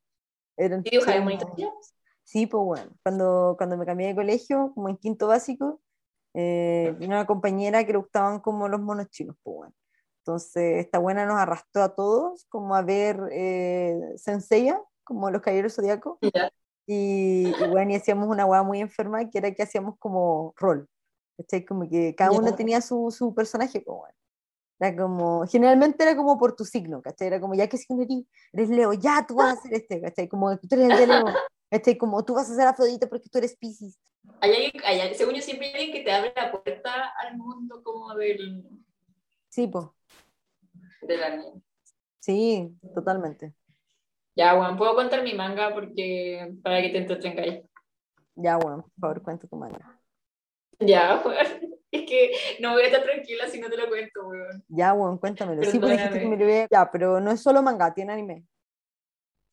Eran ¿Y dibujaba chinos? Sí, pues bueno, cuando, cuando me cambié de colegio, como en quinto básico, eh, una compañera que le gustaban como los monos chinos, pues bueno. Entonces, esta buena nos arrastró a todos como a ver eh, Senseiya, como los caballeros zodiacos. Ya. Y, y bueno, y hacíamos una hueá muy enferma que era que hacíamos como rol. ¿cachai? Como que cada Ya. uno tenía su, su personaje. Como, bueno. Era como, generalmente era como por tu signo, ¿cachai? Era como, ya que signo eres, eres Leo, ya tú vas a hacer este, ¿cachai? Como tú eres el de Leo, ¿cachai? Como tú vas a ser Afrodita porque tú eres Pisces. Hay alguien, hay alguien- según yo, siempre hay alguien que te abre la puerta al mundo como del, Sí, pues, del anime. sí, totalmente. Ya, bueno, puedo contar mi manga porque para que te entretengáis. Ya, bueno, por favor, cuenta tu manga. Ya, weón. Es que no voy a estar tranquila si no te lo cuento, weón. Ya, bueno, cuéntamelo. Sí, dijiste que me lo a- Ya, pero no es solo manga, tiene anime.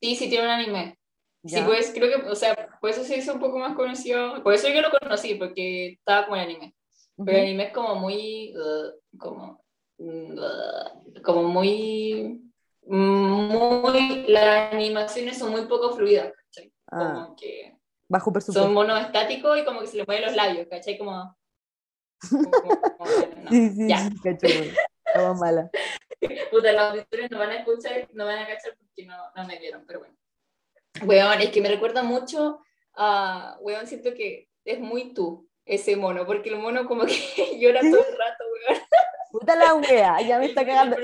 Sí, sí tiene un anime. Ya. Sí, pues creo que, o sea, por eso se hizo un poco más conocido. Por eso yo lo conocí, porque estaba como en anime. Pero el anime es como muy, uh, como, uh, como muy, muy, las animaciones son muy poco fluidas, ¿cachai? Ah, Como que bajo presupuesto. son monos estáticos y como que se le mueven los labios, ¿cachai? Como, como- como- no. Sí, sí, Ya. sí, bueno. Estaba mala. Puta, los auditores no van a escuchar, no van a cachar porque no, no me vieron, pero bueno. Weón, es que me recuerda mucho a, weón, siento que es muy tú, ese mono, porque el mono como que llora todo el rato, weón. Puta la wea, ya me está cagando.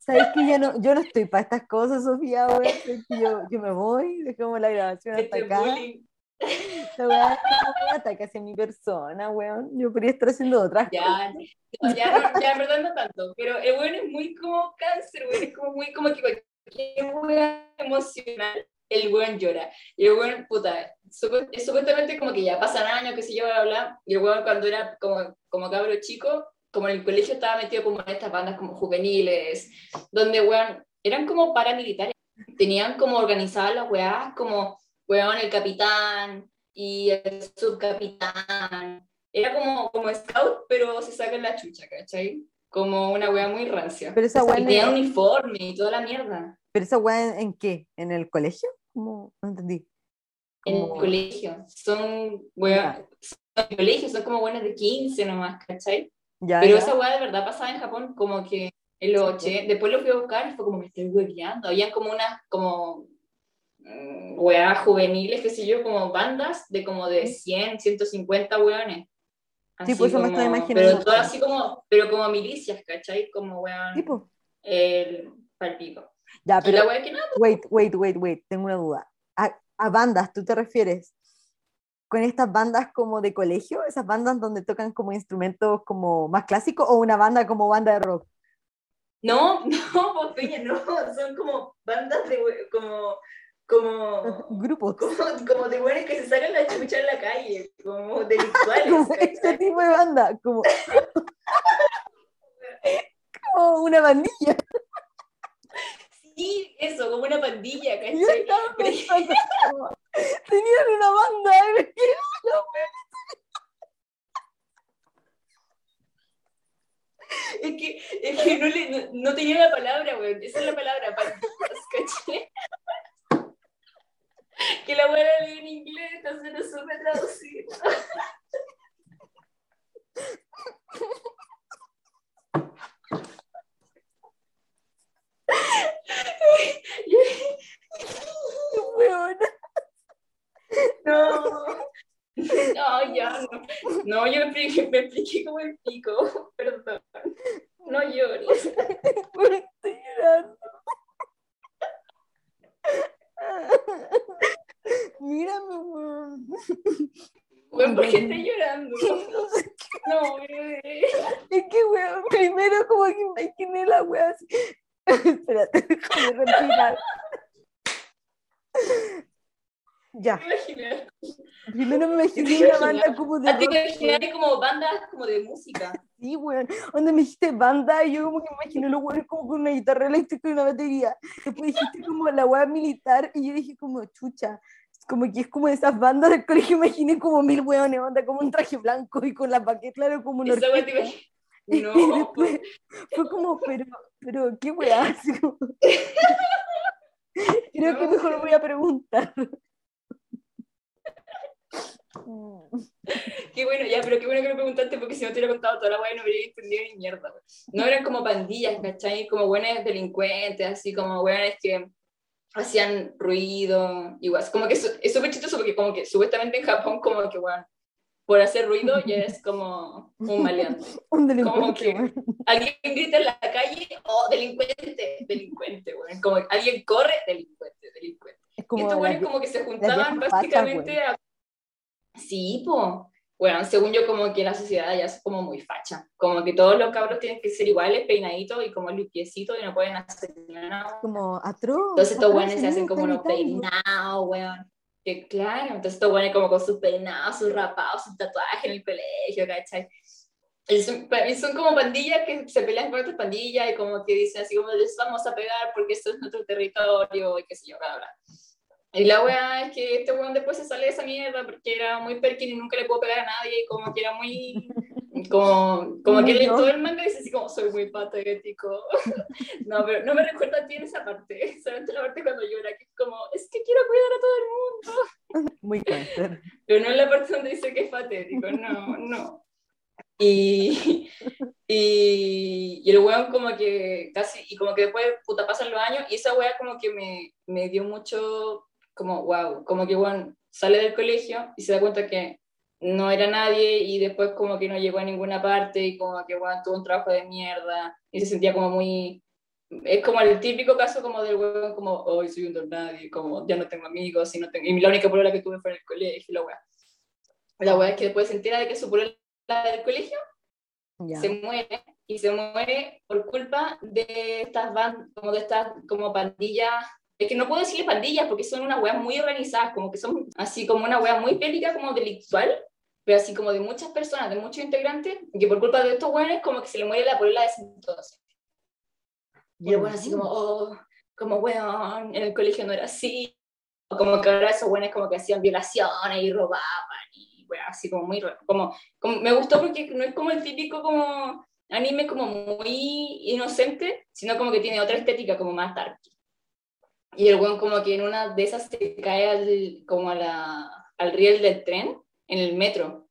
¿Sabes que yo no, yo no estoy para estas cosas, Sofía, weón? Yo, yo me voy, dejamos la grabación hasta acá. bullying. Esta weá ataque hacia mi persona, weón. Yo podría estar haciendo otras cosas. Ya, no, ya, no, ya, en verdad no tanto, pero el weón es muy como cáncer, weón, es como muy, como que cualquier weón emocional, el weón llora. Y el weón, puta, supu- es supuestamente como que ya pasan años, que se yo, bla, bla, y el weón cuando era como, como cabro chico, como en el colegio estaba metido como en estas bandas como juveniles, donde, weón, eran como paramilitares, tenían como organizadas las weás, como, weón, el capitán y el subcapitán, era como, como scout, pero se sacan la chucha, ¿cachai? Como una wea muy rancia. Pero esa O sea, wea y no- tenía uniforme y toda la mierda. ¿Pero esa weá en, en qué? ¿En el colegio? ¿Cómo? No entendí. En el Como- colegio. Son wea, son colegio, son como buenas de 15 nomás, ¿cachai? Ya, Pero ya. esa wea de verdad pasaba en Japón como que en los Sí, pues. 80, después lo fui a buscar y fue como me estoy hueveando. Habían como unas, como mm, weas juveniles, qué sé yo, como bandas de como de 100, 150 weones. Sí, Así pues eso me estoy como- imaginando. Pero todo así como, pero como milicias, ¿cachai? Como weón. Sí, po. el palpico. Ya, pero la que no, wait, wait, wait, wait, tengo una duda. A, a bandas, ¿tú te refieres con estas bandas como de colegio? ¿Esas bandas donde tocan como instrumentos como más clásicos o una banda como banda de rock? no, no, pues, Peña, no, son como bandas de como, como, Grupos. como, como de buenos que se sacan la chucha en la calle, como delictuales. Como este ¿cachai? tipo de banda, como, como una bandilla. Sí, eso, como una pandilla, Yo ¿cachai? estaba Pero- pensando, como, tenían una banda, no, Es que, es que no, le, no, no tenía la palabra, weón. Esa es la palabra, pandillas, ¿cachai? Que la buena leí en inglés, entonces no supe traducir. Weón. No. No, ya, no. No, yo me expliqué, me expliqué como el pico. Perdón. No llores. Weón, estoy llorando. Mírame, weón. Weón, ¿por qué estás llorando? No sé No. Es que, weón, primero como que imaginé la weá así. Espérate, déjame respirar. Ya, Imagina. primero me imaginé ¿Te una banda como de A ti rock. te imaginas como bandas como de música. Sí, weón. Donde me dijiste banda y yo como que me imaginé los weones como con una guitarra eléctrica y una batería. Después dijiste como la weá militar y yo dije como chucha. Como que es como de esas bandas del colegio, imaginé como mil weones, onda, como un traje blanco y con la paqueta, claro, como te orquesta. Y No, después fue como, pero, pero, ¿qué weá? Creo que No. mejor voy a preguntar. Qué bueno ya, pero qué bueno que me preguntaste porque si no te hubiera contado toda la weá no hubiera entendido ni mierda. No eran como pandillas, ¿cachai? Como buenos delincuentes, así como buenos que hacían ruido, igual. Como que es súper chistoso porque como que supuestamente en Japón como que, bueno, por hacer ruido ya es como un maleante. Un Como delincuente, que weón. alguien grita en la calle, oh, delincuente, delincuente, weón. Como alguien corre, delincuente, delincuente. Es como estos güeyes como que se juntaban básicamente a... Sí, po. Bueno, según yo como que la sociedad ya es como muy facha. Como que todos los cabros tienen que ser iguales, peinaditos y como limpiecitos y no pueden hacer nada. como atroz. Entonces estos güeyes se hacen como los peinados, weón. Que claro, entonces estos güeyes como con sus peinados, sus rapados, sus tatuajes en el colegio, ¿cachai? Y son, son como pandillas que se pelean con otras pandillas y como que dicen así como les vamos a pegar porque esto es nuestro territorio y qué sé yo, bla, bla. Y la wea es que este weón después se sale de esa mierda porque era muy perkin y nunca le puedo pegar a nadie y como que era muy... Como, como que todo el manga dice así como soy muy patético. no, pero no me recuerda bien esa parte. Solamente la parte cuando llora que es como es que quiero cuidar a todo el mundo. Muy cáncer. Pero no en la parte donde dice que es patético, no, no. Y, y, y el weón como que casi, y como que después, puta, pasan los años, y esa weá como que me, me dio mucho, como, wow, como que weón sale del colegio y se da cuenta que no era nadie y después como que no llegó a ninguna parte y como que weón tuvo un trabajo de mierda y se sentía como muy... Es como el típico caso como del weón como, hoy soy un don nadie, como ya no tengo amigos y, no tengo, y la única prueba que tuve fue en el colegio y la weá. La weá es que después se entera de que su polola del colegio Ya. se muere y se muere por culpa de estas bandas, como de estas como pandillas, es que no puedo decirle pandillas porque son unas weas muy organizadas, como que son así como una wea muy bélica, como delictual, pero así como de muchas personas, de muchos integrantes, y que por culpa de estos weones como que se le muere la polola de ese entonces. Y weón así como, oh, como weón, en el colegio no era así, o como que ahora esos weones como que hacían violaciones y robaban, y weón, así como muy, como como- me gustó porque no es como el típico como anime como muy inocente, sino como que tiene otra estética como más dark. Y el weón como que en una de esas se cae al, como a la, al riel del tren, en el metro.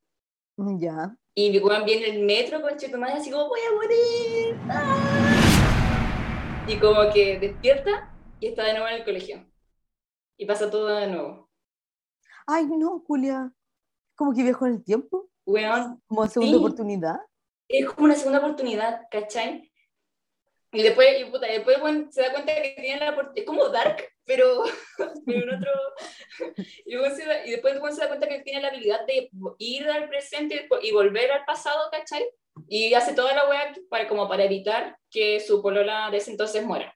Ya. Y el weón viene el metro con madre así como voy a morir. ¡Ah! Y como que despierta y está de nuevo en el colegio. Y pasa todo de nuevo. Ay, no, Julia. Como que viajó en el tiempo. Weón, Como segunda Sí. oportunidad. es como una segunda oportunidad, ¿cachai? Y después, y puta, después bueno, se da cuenta que tiene la oportunidad, es como Dark, pero, pero en otro... Y, luego se da- y después bueno, se da cuenta que tiene la habilidad de ir al presente y volver al pasado, ¿cachai? Y hace toda la weá para, como para evitar que su polola de ese entonces muera.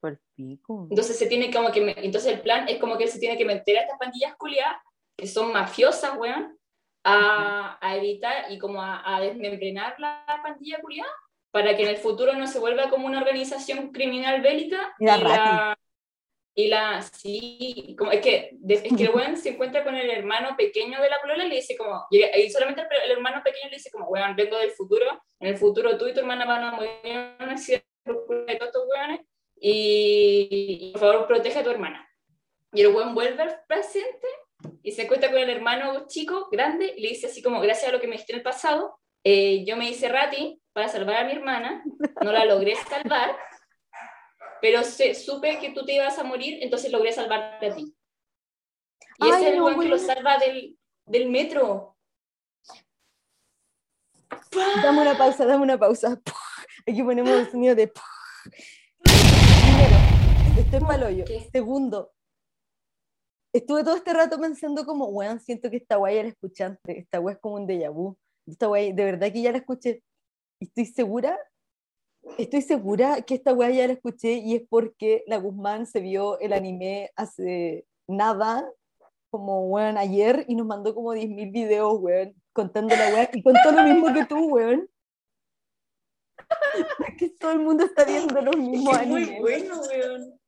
Por pico. Entonces se tiene como que, entonces el plan es como que él se tiene que meter a estas pandillas culiadas, que son mafiosas, weón, a, a evitar y como a, a desmembrenar la pandilla culiada para que en el futuro no se vuelva como una organización criminal bélica Y la y la, y la sí, como, es que, es que el weón se encuentra con el hermano pequeño de la polola y le dice como, y, y solamente el, el hermano pequeño le dice como, weón, vengo del futuro, en el futuro tú y tu hermana van a morir en un accidente de todos estos weones y, y por favor protege a tu hermana. Y el weón vuelve al presente y se encuentra con el hermano chico, grande, y le dice así como, gracias a lo que me hiciste en el pasado, eh, yo me hice rati para salvar a mi hermana, no la logré salvar, pero se- supe que tú te ibas a morir, entonces logré salvarte a ti. Y ese es el weón que lo salva del, del metro. Dame una pausa, dame una pausa. Aquí ponemos el sonido de. Primero, estoy mal hoyo. Segundo, estuve todo este rato pensando como, weón, siento que esta guay era escuchante. Esta guay es como un déjà vu. Esta guay, de verdad que ya la escuché. Y estoy segura, estoy segura que esta guay ya la escuché y es porque la Guzmán se vio el anime hace nada, como, weón, ayer y nos mandó como 10.000 videos, weón, contando la weá y contó lo mismo que tú, weón. Es que todo el mundo está viendo los mismos Es muy animes. bueno, weón.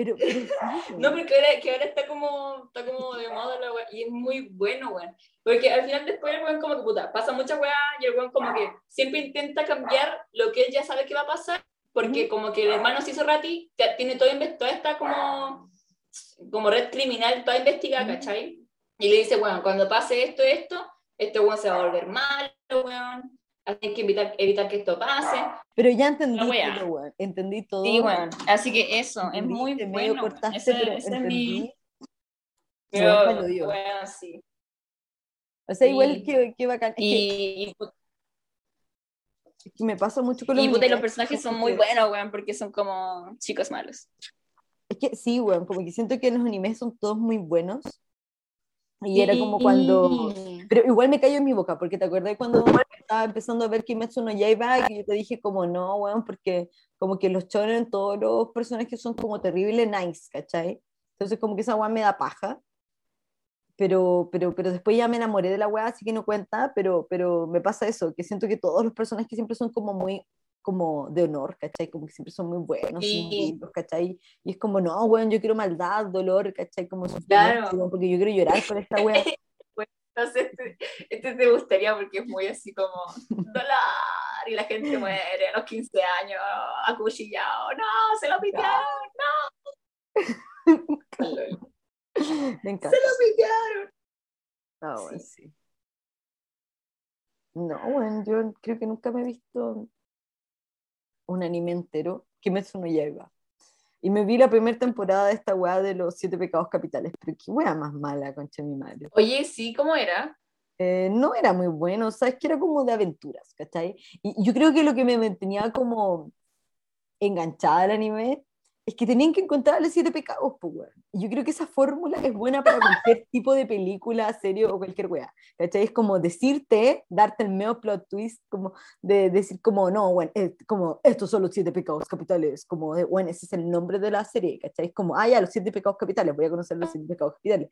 Pero, pero sí. No, porque ahora, que ahora está como, está como de moda la weá, y es muy bueno, weón. Porque al final después el weón como que puta, pasa mucha weá y el weón como que siempre intenta cambiar lo que él ya sabe que va a pasar, porque como que el hermano se hizo rati, tiene todo toda esta como, como red criminal, toda investigada. ¿cachai? Y le dice, bueno, cuando pase esto, esto, este weón se va a volver malo, weón. Hay que evitar, evitar que esto pase. Pero ya entendí todo, weón. Entendí todo. Sí, weón. Así que eso, es muy te medio bueno. cortaste, Ese- pero ese es entendí. mi- Igual Pero, dio. weón, sí. O sea, igual Sí. que, que bacán. Es que, Y, y, es que me pasa mucho con los y y los personajes son muy buenos, weón, porque son como chicos malos. Es que sí, weón, como que siento que los animes son todos muy buenos. Y era como cuando... Pero igual me cayó en mi boca, porque te acordás cuando estaba empezando a ver Kimetsu no Yaiba, que yo te dije como no, weón, porque como que los shonen, todos los personajes son como terrible nice, ¿cachai? Entonces como que esa weá me da paja. Pero, pero, pero después ya me enamoré de la weá, así que no cuenta, pero, pero me pasa eso, que siento que todos los personajes siempre son como muy como de honor, ¿cachai? Como que siempre son muy buenos, Sí. lindos, ¿cachai? Y es como, no, weón, yo quiero maldad, dolor, ¿cachai? Como Claro. weón, porque yo quiero llorar con esta weá. Entonces, este, este te gustaría porque es muy así como dólar y la gente muere a los 15 años acuchillado. No, se lo pitearon, no. Me encanta. Se lo pitearon. Ah, bueno, sí. No, bueno, yo creo que nunca me he visto un anime entero. Kimetsu no Yaiba. Y me vi la primera temporada de esta weá de los siete pecados capitales. Pero qué weá más mala, concha mi madre. Oye, sí, ¿cómo era? Eh, no era muy bueno, o sea, es que era como de aventuras, ¿cachai? Y yo creo que lo que me mantenía como enganchada al anime es que tenían que encontrar los siete pecados, pues, weón. Y yo creo que esa fórmula es buena para cualquier tipo de película, serie o cualquier weá, ¿cachai? Es como decirte, darte el medio plot twist, como de decir como, no, bueno, eh, como, estos son los siete pecados capitales, como, de, bueno, ese es el nombre de la serie, ¿cachai? Es como, ah, ya, los siete pecados capitales, voy a conocer los siete pecados capitales.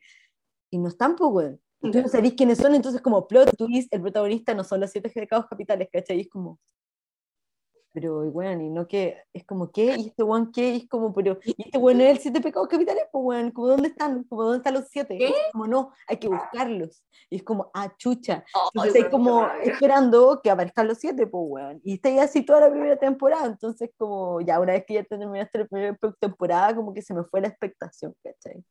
Y no están, pues, weón. Tú no sabés quiénes son, entonces como plot twist, el protagonista no son los siete pecados capitales, ¿cachai? Es como, pero, bueno, y no que, es como, ¿qué? ¿Y este weón qué? Y es como, pero, ¿y este weón es el siete pecados capitales? Pues, weón, como, ¿dónde están? Como, ¿dónde están los siete? ¿Qué? Como, no, hay que buscarlos. Y es como, ah, chucha. Ay, Entonces, weón, como esperando que aparezcan los siete, pues, weón. Y está ya así toda la primera temporada, entonces, como, ya una vez que ya terminaste la primera temporada, como que se me fue la expectación, ¿cachai?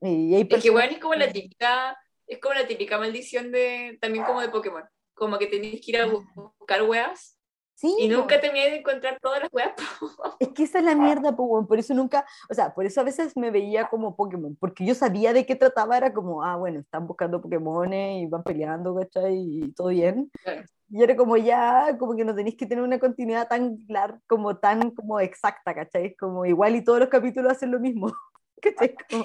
Y hay Es que, personas- bueno, es como la típica, es como la típica maldición de, también como de Pokémon. Como que tenéis que ir a bu- buscar weas Sí, y po. nunca terminé de encontrar todas las weas. Es que esa es la mierda, po, por eso nunca, o sea, por eso a veces me veía como Pokémon, porque yo sabía de qué trataba, era como, ah, bueno, están buscando Pokémones y van peleando, ¿cachai? Y todo bien. Claro. Y era como ya, como que no tenéis que tener una continuidad tan larga, como tan como exacta, ¿cachai? Es como igual y todos los capítulos hacen lo mismo, ¿cachai? Como-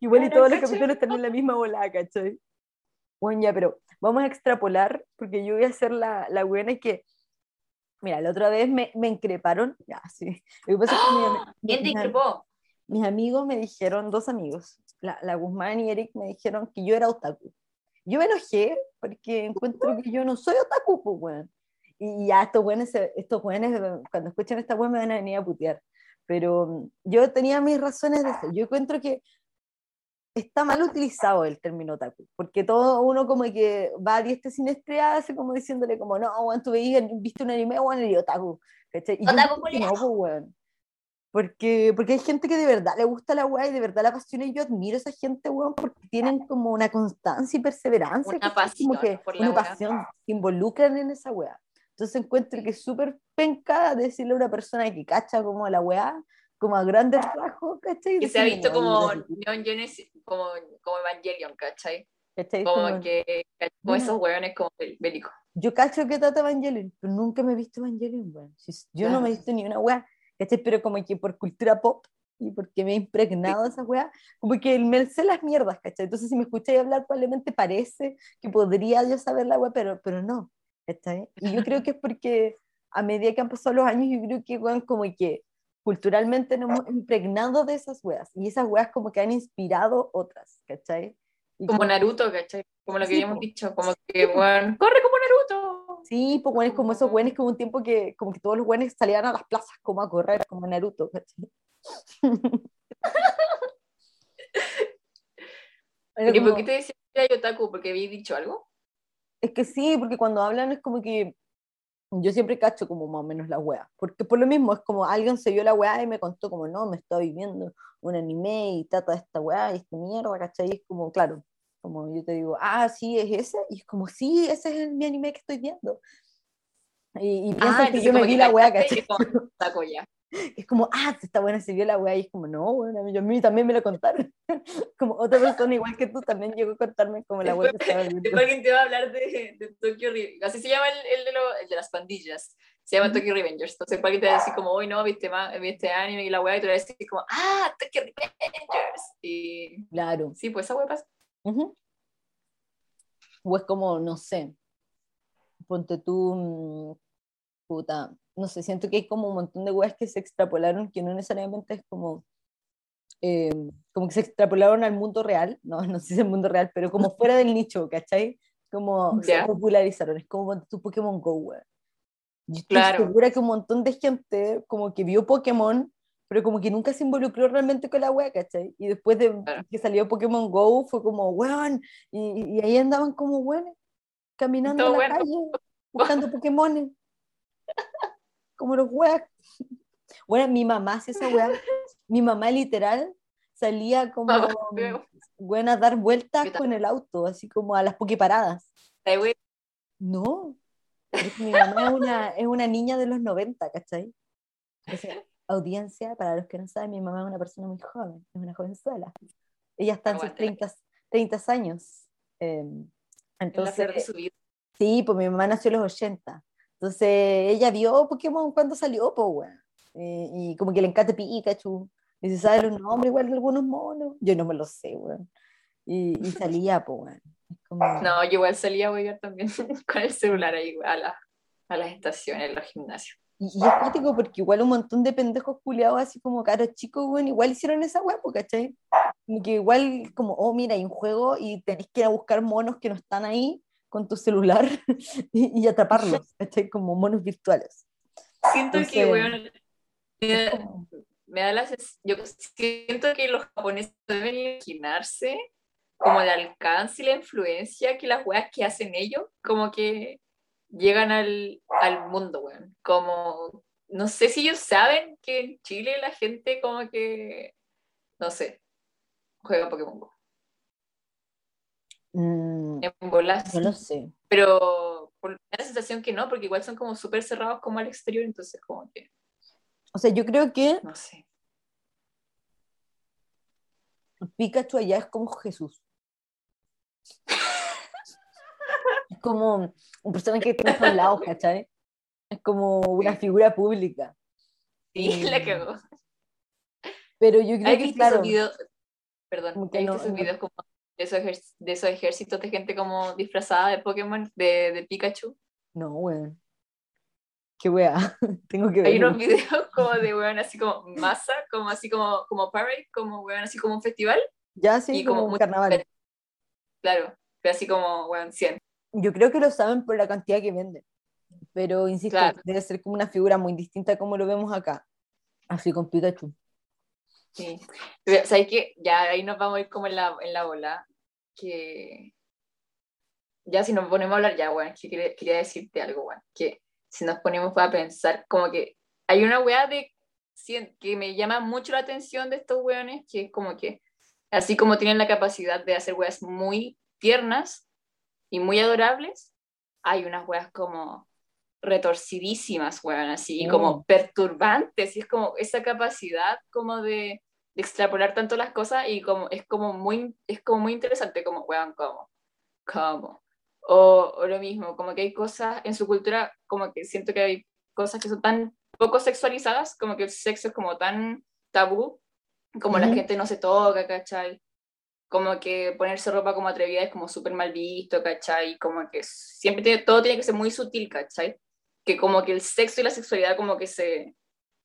igual y todos los capítulos están en la misma bola, ¿cachai? Bueno, ya, pero vamos a extrapolar, porque yo voy a ser la, la buena y que, mira, la otra vez me, me increparon, ya, sí. Lo que pasa es que mi- ¡Ah! ¿Quién te increpó? mis amigos me dijeron, dos amigos, la, la Guzmán y Eric me dijeron que yo era otaku. Yo me enojé porque encuentro que yo no soy otaku, pues, weón. Y ya estos buenos, estos buenos, cuando escuchen esta weón me van a venir a putear. Pero yo tenía mis razones de eso. Yo encuentro que está mal utilizado el término otaku, porque todo uno como que va a diestra sin estrella, así como diciéndole como, no, weón, tú veías, viste un anime, weón, eres otaku. ¿cachai? Y yo Otaku que no, pues. Porque, porque hay gente que de verdad le gusta la weá y de verdad la apasiona y yo admiro a esa gente, weón, porque tienen como una constancia y perseverancia. Una ¿cachai? Como pasión que por la una pasión, se involucran en esa weá. Entonces encuentro que es súper penca decirle a una persona que cacha como la weá, como a grandes rasgos, ¿cachai? Que se ha visto "No, como Neon Genesis, como, como Evangelion, ¿cachai? ¿cachai? Como Como- que como esos hueones como bélicos. yo cacho que trata Evangelion, pero nunca me he visto Evangelion, weón. Yo no me he Claro. visto ni una weá, ¿cachai? Pero como que por cultura pop y porque me he impregnado de esa weá, como que me sé las mierdas, ¿cachai? Entonces si me escucháis hablar probablemente parece que podría yo saber la weá, pero, pero no, ¿cachai? Y yo creo que es porque a medida que han pasado los años, yo creo que, weón, como que culturalmente nos hemos impregnado de esas weas, y esas weas como que han inspirado otras, ¿cachai? Y Como Naruto, ¿cachai? Como lo que Sí, habíamos po. dicho, como que, weón, corre como Naruto. Sí, pues bueno, es como esos güeyes que hubo un tiempo que como que todos los güeyes salían a las plazas como a correr, como Naruto, ¿cachai? ¿Y por como- qué te decía otaku? ¿Porque había dicho algo? Es que sí, porque cuando hablan es como que yo siempre cacho como más o menos la wea, porque por lo mismo es como alguien se vio la wea y me contó como no, me estaba viviendo un anime y trata de esta wea y esta mierda, ¿cachai? Y es como, claro, Como yo te digo, ah, sí, es ese, y es como, sí, ese es el, mi anime que estoy viendo. Y, y piensan Ah, que yo me vi la y ¿cachai? ya. Es como, ah, está buena, se vio la weá, y es como, no, bueno, a mí, a mí también me lo contaron. como otra persona igual que tú también llegó a contarme como la weá que estaba viendo. Después alguien te va a hablar de, de Tokyo Revengers. Así se llama el, el de lo- el de las pandillas. Se llama. Tokyo Revengers. Entonces, alguien te va a decir como, hoy no, viste, ma- viste anime y la weá, y tú le vas a decir como, ah, Tokyo Revengers. Y Claro. sí, pues esa weá pasa. Ujú. O es como, no sé, ponte tú, mm, puta, no sé, siento que hay como un montón de weas que se extrapolaron que no necesariamente es como, eh, como que se extrapolaron al mundo real, no, no sé si es el mundo real, pero como fuera del nicho, ¿cachai? Como se popularizaron, es como tú Pokémon Go, wea. Yo estoy Claro. segura que un montón de gente como que vio Pokémon, pero como que nunca se involucró realmente con la wea, ¿cachai? Y después de Claro. que salió Pokémon Go fue como, weón, y, y ahí andaban como weones, caminando en la bueno. calle, buscando Pokémones, como los weas. Bueno, mi mamá hacía esa wea, mi mamá literal salía como, weón, a dar vueltas con el auto, así como a las pokeparadas. No, mi mamá es una, es una niña de los 90, ¿cachai? Entonces, audiencia, para los que no saben, mi mamá es una persona muy joven, es una jovenzuela. Ella está en sus Aguántala. 30, 30 años. eh, entonces, su vida. sí, pues mi mamá nació en los 80. Entonces, ella vio Pokémon cuando salió, pues, weón. Eh, y como que le encanta Pikachu. Y se sabe los nombres igual de algunos monos. Yo no me lo sé, weón. Y, y salía, pues, weón. Como... No, yo igual salía a huevear también con el celular ahí a, la, a las estaciones, a los gimnasios. Y, y es cuático porque igual un montón de pendejos culiados así como caros chicos, weón, igual hicieron esa po, ¿cachai? Como que igual como, oh, mira, hay un juego y tenés que ir a buscar monos que no están ahí con tu celular y, y atraparlos, ¿cachai? Como monos virtuales. Siento Entonces, que, me, da- como- me da la yo siento que los japoneses deben imaginarse como el alcance y la influencia que las weas que hacen ellos, como que llegan al, al mundo, weón. Como, no sé si ellos saben que en Chile la gente como que, no sé, juega Pokémon Go. Mm, En bolas, no lo sé. pero por, me da la sensación que no, porque igual son como súper cerrados como al exterior, entonces como que, O sea, yo creo que no sé. Pikachu allá es como Jesús. Es como un personaje que en todos lados, ¿cachai? Es como una figura pública. Sí, la Mm. cagó. Pero yo creo ¿Has que, claro, esos videos? Perdón, Como ¿has que no- no- videos como esos, de esos ejércitos de gente como disfrazada de Pokémon, de, de Pikachu? no, weón. Qué wea, tengo que Hay verlo. unos videos como de weón así como masa, como así como, como parade, como weón así como un festival, Ya sí, y como, como un carnaval. claro, pero así como weón 100. Yo creo que lo saben por la cantidad que venden. Pero insisto, Claro. debe ser como una figura muy distinta como lo vemos acá. Así con Pikachu. Sí. Pero, ¿sabes qué? Ya ahí nos vamos a ir como en la, en la bola, que ya si nos ponemos a hablar, ya, bueno, que quería, quería decirte algo, bueno, que si nos ponemos a pensar, como que hay una weá de, que me llama mucho la atención de estos weones, que es como que, así como tienen la capacidad de hacer weas muy tiernas y muy adorables, hay unas weas como retorcidísimas, weón, así, y como Mm. perturbantes, y es como esa capacidad como de extrapolar tanto las cosas y como es como muy, es como muy interesante, como, weón, ¿cómo? ¿Cómo? O, o lo mismo, como que hay cosas en su cultura, como que siento que hay cosas que son tan poco sexualizadas, como que el sexo es como tan tabú, como la gente no se toca, ¿cachai? Como que ponerse ropa como atrevida es como súper mal visto, ¿cachai? Como que siempre tiene- todo tiene que ser muy sutil, ¿cachai? Que como que el sexo y la sexualidad como que se,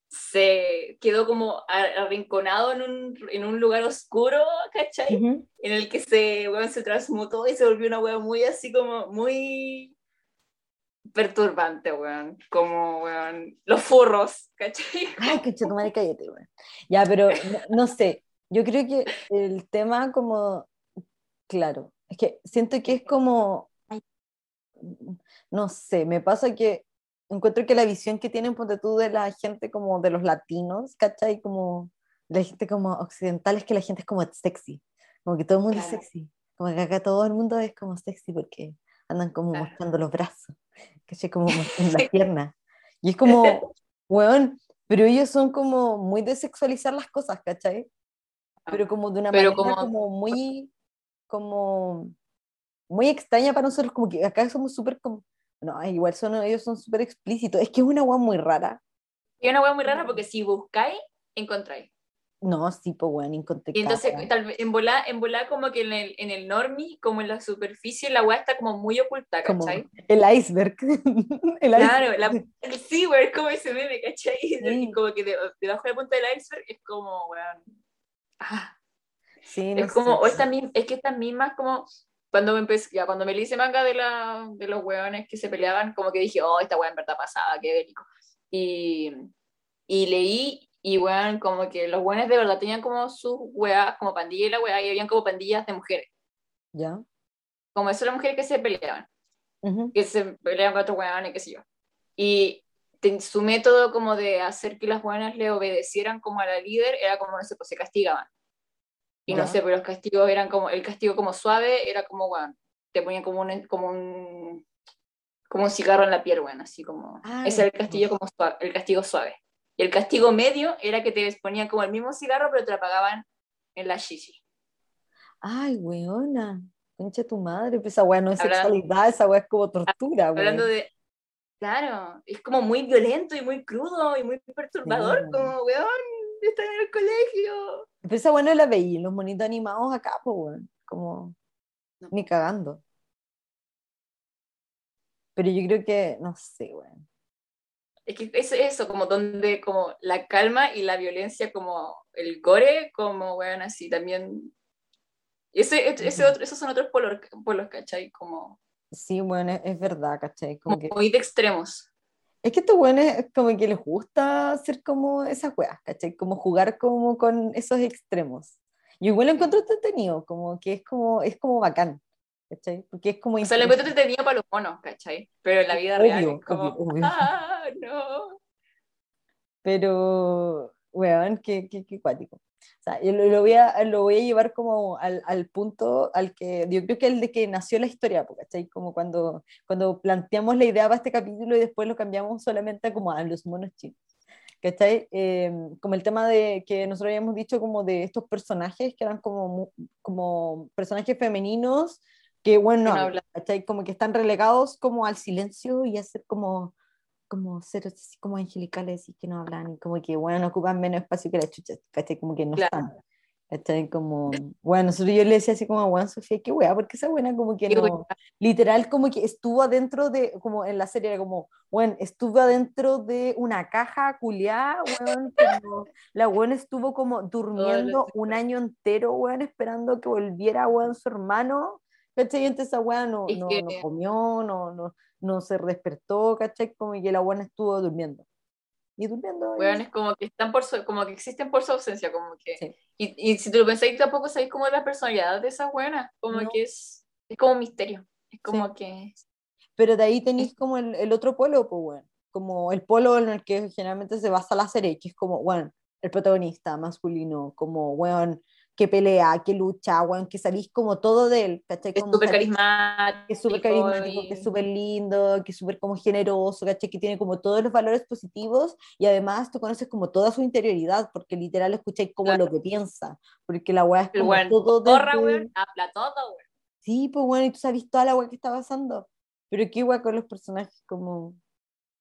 se quedó como arrinconado en un, en un lugar oscuro, ¿cachai? En el que se, weón, se transmutó y se volvió una weón muy así como muy perturbante, weón. Como, weón, los furros, ¿cachai? Ay, que madre, cállate, weón. Ya, pero no, no sé. Yo creo que el tema como, claro, es que siento que es como, no sé, me pasa que encuentro que la visión que tienen, ponte tú, de la gente como de los latinos, ¿cachai? Como la gente como occidental es que la gente es como sexy, como que todo el mundo Claro. es sexy. Como que acá todo el mundo es como sexy porque andan como Claro. mostrando los brazos, ¿cachai? Como mostrando las piernas. Y es como, weón, pero ellos son como muy de sexualizar las cosas, ¿cachai? Pero como de una Pero manera como- como muy, como muy extraña para nosotros, como que acá somos súper como, no, igual son, ellos son súper explícitos, es que es una weá muy rara. Y una hueá muy rara porque si buscáis, encontráis. No, sí, pues weón, inconte Y entonces, tal vez, en volar, en volar como que en el, en el normie, como en la superficie, la hueá está como muy oculta, como ¿cachai? el iceberg. el Claro, iceberg. la, el SeaWorld, como ese meme, ¿cachai? Sí. como que de- debajo de la punta del iceberg es como, weón. Ah, Sí, no es como, sé. o esta misma, es que estas mismas como, cuando me empecé, ya, cuando me le hice manga de, la, de los weones que se peleaban, como que dije, oh, esta weá en verdad pasaba, qué bélico. Y, y leí, y weón, como que los weones de verdad tenían como sus weas, como pandilla y la weá, y habían como pandillas de mujeres, ¿Ya? como eso las mujeres que se peleaban. Ujú. que se pelean con otros weones, qué sé yo. Y te- su método como de hacer que las buenas le obedecieran como a la líder era como, no sé, pues se castigaban. Y no sé, pero los castigos eran como, el castigo como suave era como, weón, te ponían como un, como un, como un cigarro en la piel, weón, así como, Ah, ese era el castigo como suave, el castigo suave. Y el castigo medio era que te ponían como el mismo cigarro, pero te lo apagaban en la shishi. Ay, weona. Concha tu madre, pues esa weá no es Hablando- sexualidad, esa weá es como tortura, Hablando weón. de. Claro, es como muy violento y muy crudo y muy perturbador, Sí. como, weón, está en el colegio. Pero esa weá no la veí los monitos animados acá, pues weón. Como, No. ni cagando. Pero yo creo que, no sé, weón. Es que es eso, como donde, como la calma y la violencia, como el gore, como, weón, así también. Ese, ese Ujú. otro, esos son otros polos, polos ¿cachai? Como, Sí, es, es verdad, ¿cachai? Como como que, muy de extremos. Es que estos weones como que les gusta hacer como esas weas, ¿cachai? Como jugar como con esos extremos. Yo igual lo encuentro entretenido, como que es como, es como bacán, ¿cachai? Porque es como... O sea, lo encuentro entretenido para los monos, ¿cachai? Pero en la vida real es como, obvio, obvio. ah, no. Pero, weón, qué, qué, qué cuático. O sea, yo lo, voy a, lo voy a llevar como al, al punto al que yo creo que el de que nació la historia, ¿cachai? Como cuando, cuando planteamos la idea para este capítulo y después lo cambiamos solamente como a los monos chinos. ¿Cachai? Eh, como el tema de que nosotros habíamos dicho como de estos personajes que eran como, como personajes femeninos que, bueno, no Que no hablan, hablan. ¿cachai? Como que están relegados como al silencio y a ser como como seres así como angelicales y que no hablan y como que, bueno, no ocupan menos espacio que la chucha, ¿cachai? Como que no Claro. están. ¿Cachai? Como, bueno, nosotros yo le decía así como, bueno, Sofía, qué wea, porque esa buena como que no, literal como que estuvo adentro de, como en la serie era como, bueno, estuvo adentro de una caja culiada, weón, como, la weón estuvo como durmiendo un año entero, weón, esperando que volviera, weón, su hermano, ¿cachai? Y entonces esa weá no, no, no comió, no, no, no se despertó, ¿cachai? Como que la buena estuvo durmiendo. Y durmiendo. y- Weón, es como que están por su, como que existen por su ausencia, como que. Sí. Y, y si tú lo pensáis, tampoco sabéis cómo es la personalidad de esas buenas, como No. que es, es como un misterio. Es como que. Pero de ahí tenéis como el, el otro polo, pues, bueno, como el polo en el que generalmente se basa la serie, que es como, bueno, el protagonista masculino, como, weón, que pelea, que lucha, weón, que salís como todo de él, ¿cachai? Es Como súper salís- carismático. que es súper carismático, y- que es súper lindo, que es súper como generoso, ¿cachai? Que tiene como todos los valores positivos y además tú conoces como toda su interioridad, porque literal escucháis como Claro. lo que piensa, porque la weá es como weón, todo Porra, desde- weón, habla todo, weón. Sí, pues bueno, y tú sabes toda la weá que está pasando, pero qué weá con los personajes como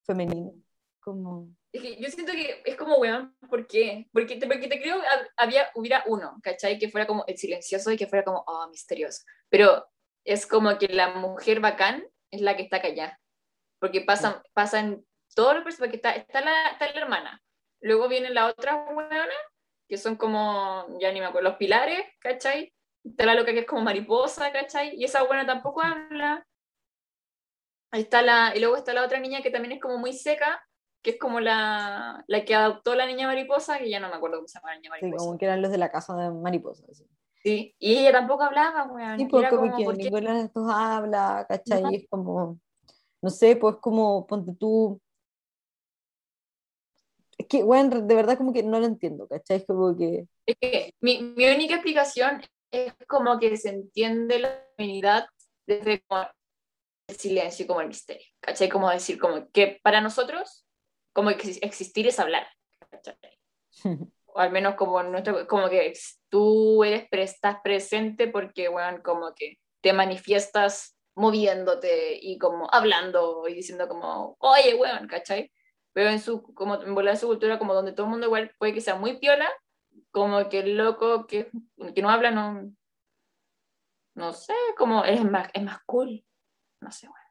femeninos, como... Es que yo siento que es como, weón, ¿por qué? Porque te, porque te creo había, hubiera uno, ¿cachai? Que fuera como el silencioso y que fuera como, oh, misterioso. Pero es como que la mujer bacán es la que está callada. Porque pasan, pasan todos los personajes, porque está, está, la, está la hermana. Luego viene la otra weona, que son como, ya ni me acuerdo, los pilares, ¿cachai? Está la loca que es como mariposa, ¿cachai? Y esa buena tampoco habla. Ahí está la, y luego está la otra niña que también es como muy seca, que es como la, la que adoptó la niña mariposa, que ya no me acuerdo cómo se llama la niña Sí, mariposa. como que eran los de la casa de mariposas. así. Sí, y ella tampoco hablaba, weón. Sí, era como como, que ¿por qué? ninguno de los dos habla, ¿cachai? Ajá. Y es como, no sé, pues como, ponte tú... Es que, bueno, de verdad como que no lo entiendo, ¿cachai? Es como que... Es que mi, mi única explicación es como que se entiende la feminidad desde el silencio, como el misterio, ¿cachai? Como decir, como que para nosotros, como que existir es hablar, o al menos como nuestro, como que tú eres, estás presente porque, bueno, como que te manifiestas moviéndote y como hablando y diciendo como, oye, weón, ¿cachai? Pero en su, como en su cultura, como donde todo el mundo igual puede que sea muy piola, como que el loco que, que no habla, no, no sé, como es más, es más cool, no sé, bueno.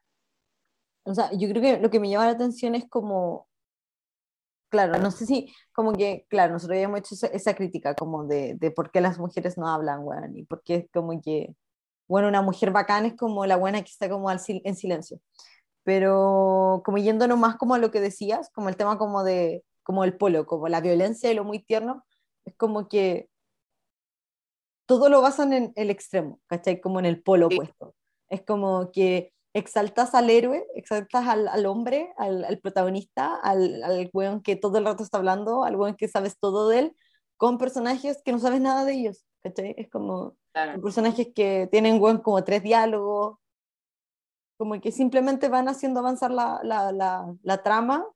O sea, yo creo que lo que me llama la atención es como, claro, no sé si, como que, claro, nosotros habíamos hecho esa, crítica como de, de, por qué las mujeres no hablan, weón, y por qué como que, bueno, una mujer bacana es como la buena que está como al, en silencio. Pero como yéndonos más como a lo que decías, como el tema como de, como el polo, como la violencia y lo muy tierno, es como que todo lo basan en el extremo, ¿cachai? Como en el polo opuesto. Es como que exaltas al héroe, exaltas al, al hombre, al, al, protagonista, al, al weón que todo el rato está hablando, al weón que sabes todo de él, con personajes que no sabes nada de ellos, ¿cachai? Es como personajes que tienen weón como tres diálogos, como que simplemente van haciendo avanzar la, la, la, la trama,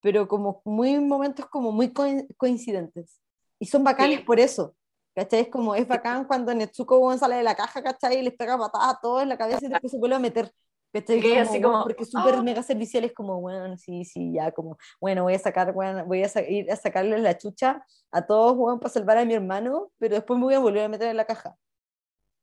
pero como muy momentos como muy coincidentes. Y son bacanes por eso, ¿cachai? Es como, es bacán cuando Netsuko sale de la caja, ¿cachai? Y les pega patadas a todos en la cabeza y después se vuelve a meter. ¿Cachai? Como, así como, porque súper ¡ah! mega servicial, es como, bueno, sí, sí, ya, como, bueno, voy a sacar, bueno, voy a ir a sacarle la chucha a todos, bueno, para salvar a mi hermano, pero después me voy a volver a meter en la caja.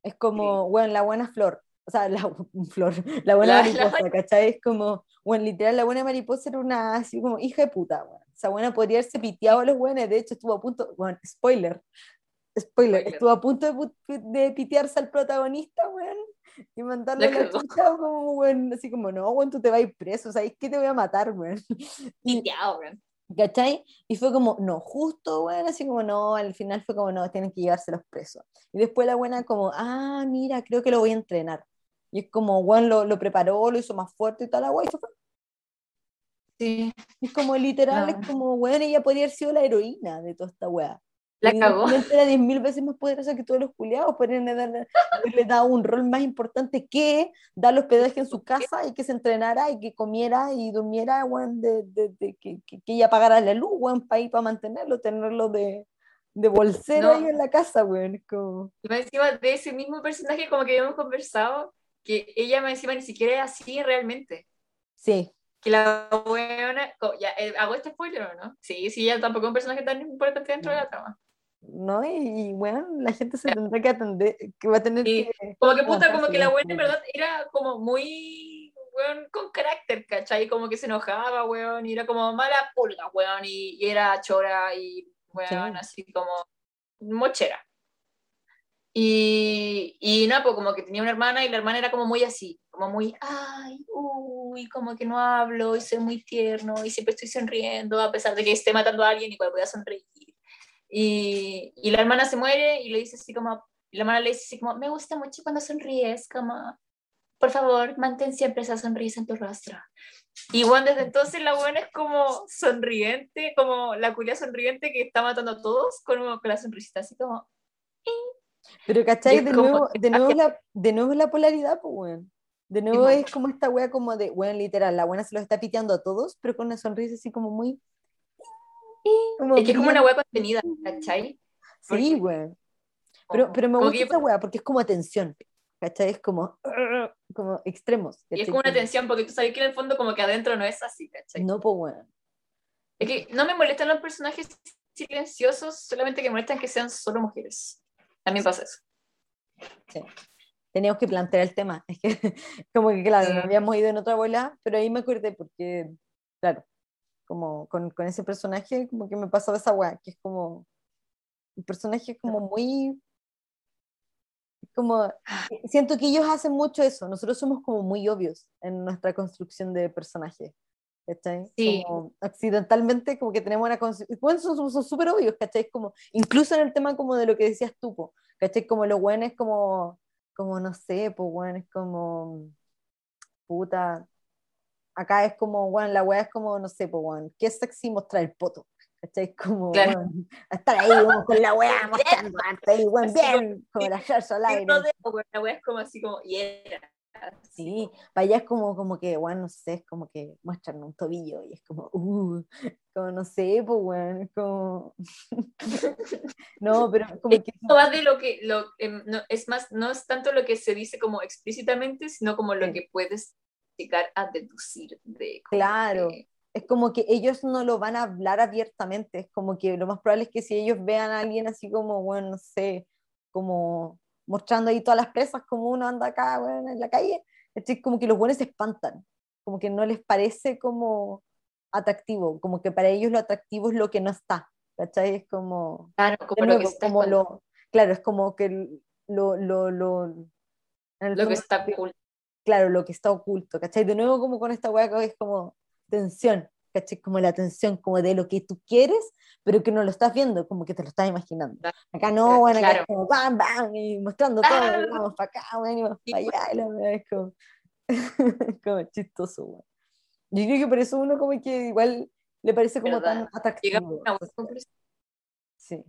Es como, bueno, la buena flor, o sea, la flor, la buena mariposa, ¿cachai? Es como, bueno, literal, la buena mariposa era una, así como, hija de puta, bueno. Esa buena podría haberse piteado a los buenos, de hecho estuvo a punto, bueno, spoiler, spoiler, estuvo a punto de, de pitearse al protagonista, weón, y mandarle la, chucha como, weón, así como, no, weón, tú te vas a ir preso, ¿sabes qué te voy a matar, weón? Piteado, weón. ¿Cachai? Y fue como, no, justo, weón, así como, no, al final fue como, no, tienen que llevárselos presos. Y después la buena como, ah, mira, creo que lo voy a entrenar. Y es como, weón, lo, lo preparó, lo hizo más fuerte y tal, la weón, y fue. Sí. Es como literal, es como, weón, ella podría haber sido la heroína de toda esta weá. La cagó. Era 10.000 veces más poderosa que todos los culiados, podrían haberle dado un rol más importante que dar los hospedaje en su casa y que se entrenara y que comiera y durmiera, weón, de, de, de que, que, ella pagara la luz, weón, para ir para mantenerlo, tenerlo de, de bolsero ahí en la casa, weón. Como... Y me encima de ese mismo personaje, como que habíamos conversado, que ella me encima ni siquiera es así realmente. Sí que la buena, ya, eh, ¿hago este spoiler o no? Sí, sí, ella tampoco es un personaje tan importante dentro de la trama. No, y, bueno, la gente se tendrá que atender, que va a tener que... Como que puta, como que la buena en verdad era como muy, weón, con carácter, ¿cachai? Como que se enojaba, weón, y era como mala pulga, weón, y, y era chora y, weón, así como mochera. Y, y no, pues como que tenía una hermana y la hermana era como muy así, como muy, ay, uy, como que no hablo y soy muy tierno y siempre estoy sonriendo a pesar de que esté matando a alguien y voy a sonreír. Y, y la hermana se muere y le dice así como, la hermana le dice así como, me gusta mucho cuando sonríes, como, por favor, mantén siempre esa sonrisa en tu rostro. Y bueno, desde entonces la buena es como sonriente, como la culia sonriente que está matando a todos con, con la sonrisita, así como... Pero, ¿cachai? De nuevo, de, nuevo la, de nuevo la polaridad, pues, bueno. De nuevo es como esta wea como de, bueno, literal, la buena se lo está piteando a todos, pero con una sonrisa así como muy... Como es que es como una wea contenida, ¿cachai? Sí, weón. Pero, pero me gusta esa wea porque es como atención, ¿cachai? Es como, como extremos. Y es como una atención porque tú sabes que en el fondo como que adentro no es así, ¿cachai? No, pues weón. Es que no me molestan los personajes silenciosos, solamente que me molestan que sean solo mujeres. También pasa eso. Sí. Teníamos que plantear el tema. Es que, como que, claro, nos habíamos ido en otra bola, pero ahí me acordé porque, claro, como con, con ese personaje, como que me pasaba esa weá, que es como. Un personaje como muy. Como. Siento que ellos hacen mucho eso. Nosotros somos como muy obvios en nuestra construcción de personaje. ¿cachai? Sí. Como accidentalmente como que tenemos una bueno, son súper obvios, ¿cachai? Como, incluso en el tema como de lo que decías tú, po, ¿cachai? Como lo bueno es como, como no sé, pues bueno, es como, puta, acá es como, bueno, la weá es como, no sé, pues bueno, qué sexy mostrar el poto, ¿cachai? Como, Claro. weón, estar ahí como con la weá mostrando Así como- bien, como la Gerso al aire. bueno, la wea es como así como, y era. así Sí, para allá es como, como que, bueno, no sé, es como que muestran un tobillo y es como, uh, como no sé, pues, bueno, como... no, pero como que... No va de lo que, lo, em, no, es más, no es tanto lo que se dice como explícitamente, sino como lo Sí. que puedes llegar a deducir de Claro. que- Es como que ellos no lo van a hablar abiertamente, es como que lo más probable es que si ellos vean a alguien así como, bueno, no sé, como mostrando ahí todas las presas, como uno anda acá, bueno, en la calle, es como que los buenos se espantan, como que no les parece como atractivo, como que para ellos lo atractivo es lo que no está, ¿cachai? Es como... claro, como lo nuevo, que está, como lo, claro, es como que lo, lo, lo, lo que está oculto. Claro, lo que está oculto, ¿cachai? De nuevo como con esta weá que es como tensión, ¿cachai? Como la tensión como de lo que tú quieres, pero que no lo estás viendo, como que te lo estás imaginando. Acá no, bueno, acá Claro. es como bam, bam, y mostrando todo, Ah. vamos para acá, bueno, y vamos para allá, y la weá es como, como chistoso, weón. Yo creo que por eso uno como que igual le parece como ¿Verdad? tan atractivo. a una. Sí,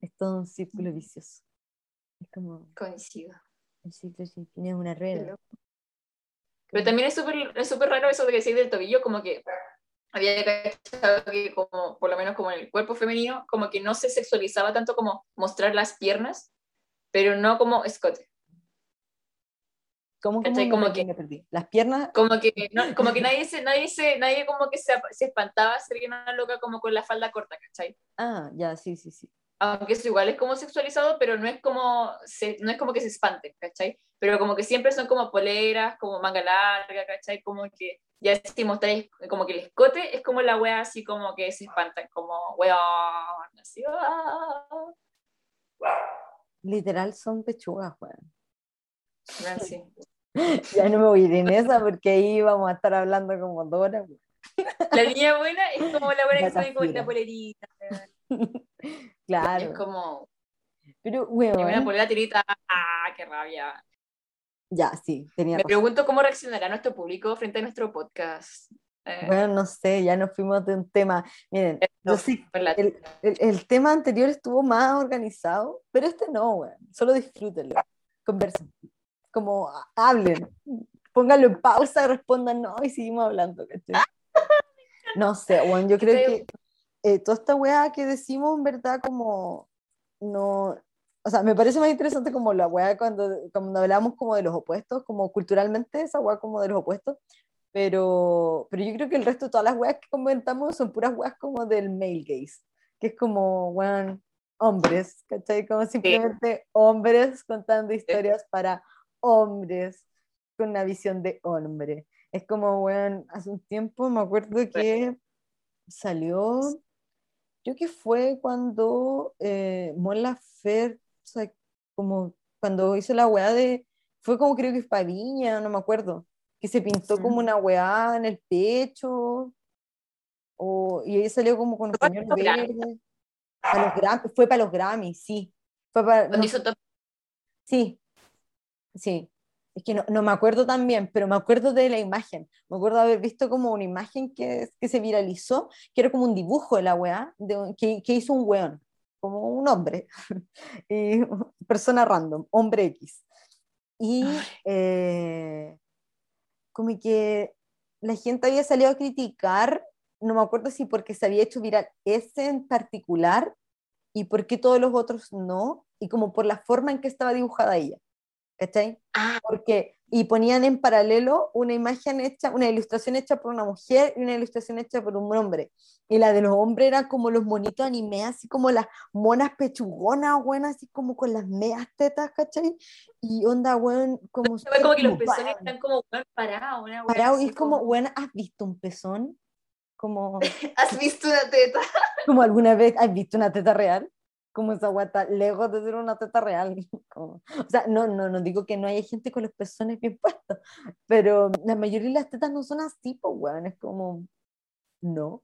es todo un círculo vicioso. Es como Coincido. el ciclo sin fin es una rueda. Pero también es súper es súper raro eso de que decís del tobillo, como que había cachado que como, por lo menos como en el cuerpo femenino, como que no se sexualizaba tanto como mostrar las piernas, pero no como escote. ¿Cómo, cómo Como que- perdí? Las piernas, Como que, no- como que nadie se, nadie se, nadie como que se, se espantaba ser una loca como con la falda corta, ¿cachai? ah, ya, sí, sí, sí. Aunque eso igual es como sexualizado, pero no es como, se, no es como que se espanten, ¿cachai? Pero como que siempre son como poleras, como manga larga, ¿cachai? Como que ya si mostráis como que el escote es como la wea así como que se espantan, como weón, así. ah. Literal son pechugas, weón. Weón, sí. Ya no me voy a ir en esa porque ahí vamos a estar hablando como dos horas. weón. La niña buena es como la buena que se ve con la polerita. weón. Claro. Es como, Pero, y una weón, polera tirita, ah, qué rabia. Ya, sí, tenía Me razón. pregunto cómo reaccionará nuestro público frente a nuestro podcast. Eh, Bueno, no sé, ya nos fuimos de un tema. Miren, yo no, sí, el, el, el tema anterior estuvo más organizado, pero este no, weón. Solo disfrútenlo. Conversen. Como hablen. Pónganlo en pausa, respondan no y seguimos hablando. ¿cachai? No sé, weón, yo creo que eh, toda esta weá que decimos, en verdad, como no. O sea, me parece más interesante como la weá cuando, cuando hablamos como de los opuestos, como culturalmente, esa weá como de los opuestos. Pero, pero yo creo que el resto de todas las weas que comentamos son puras weas como del male gaze, que es como, weón, hombres, ¿cachai? Como simplemente hombres contando historias para hombres con una visión de hombre. Es como, weón, hace un tiempo me acuerdo que salió, creo que fue cuando eh, Mon Laferte, o sea, como cuando hizo la weá de, fue como creo que fue Viña, no me acuerdo, que se pintó como Mm. una weá en el pecho, o, y ahí salió como con un Fue pañuelo para los Grammy. fue para los Grammy, sí. Fue para, no, hizo top Sí, sí. Es que no, no me acuerdo tan bien, pero me acuerdo de la imagen. Me acuerdo haber visto como una imagen que, que se viralizó, que era como un dibujo de la weá, de que, que hizo un weón, como un hombre, y, persona random, hombre X. Y eh, como que la gente había salido a criticar, no me acuerdo si porque se había hecho viral ese en particular y por qué todos los otros no, y como por la forma en que estaba dibujada ella. ¿Cachai? Ah. Porque, y ponían en paralelo una imagen hecha, una ilustración hecha por una mujer y una ilustración hecha por un hombre. Y la de los hombres era como los monitos anime, así como las monas pechugonas, buenas, así como con las meas tetas, ¿cachai? Y onda, weón, como... Se ve como que los pezones están como weón, parados. Una wea parado, y es como, weón, ¿has visto un pezón? Como... ¿Has visto una teta? como alguna vez has visto una teta real, como esa guata, lejos de ser una teta real. como- o sea, no, no, no digo que no haya gente con los pezones bien puestos, pero la mayoría de las tetas no son así, pues, weón, es como, no.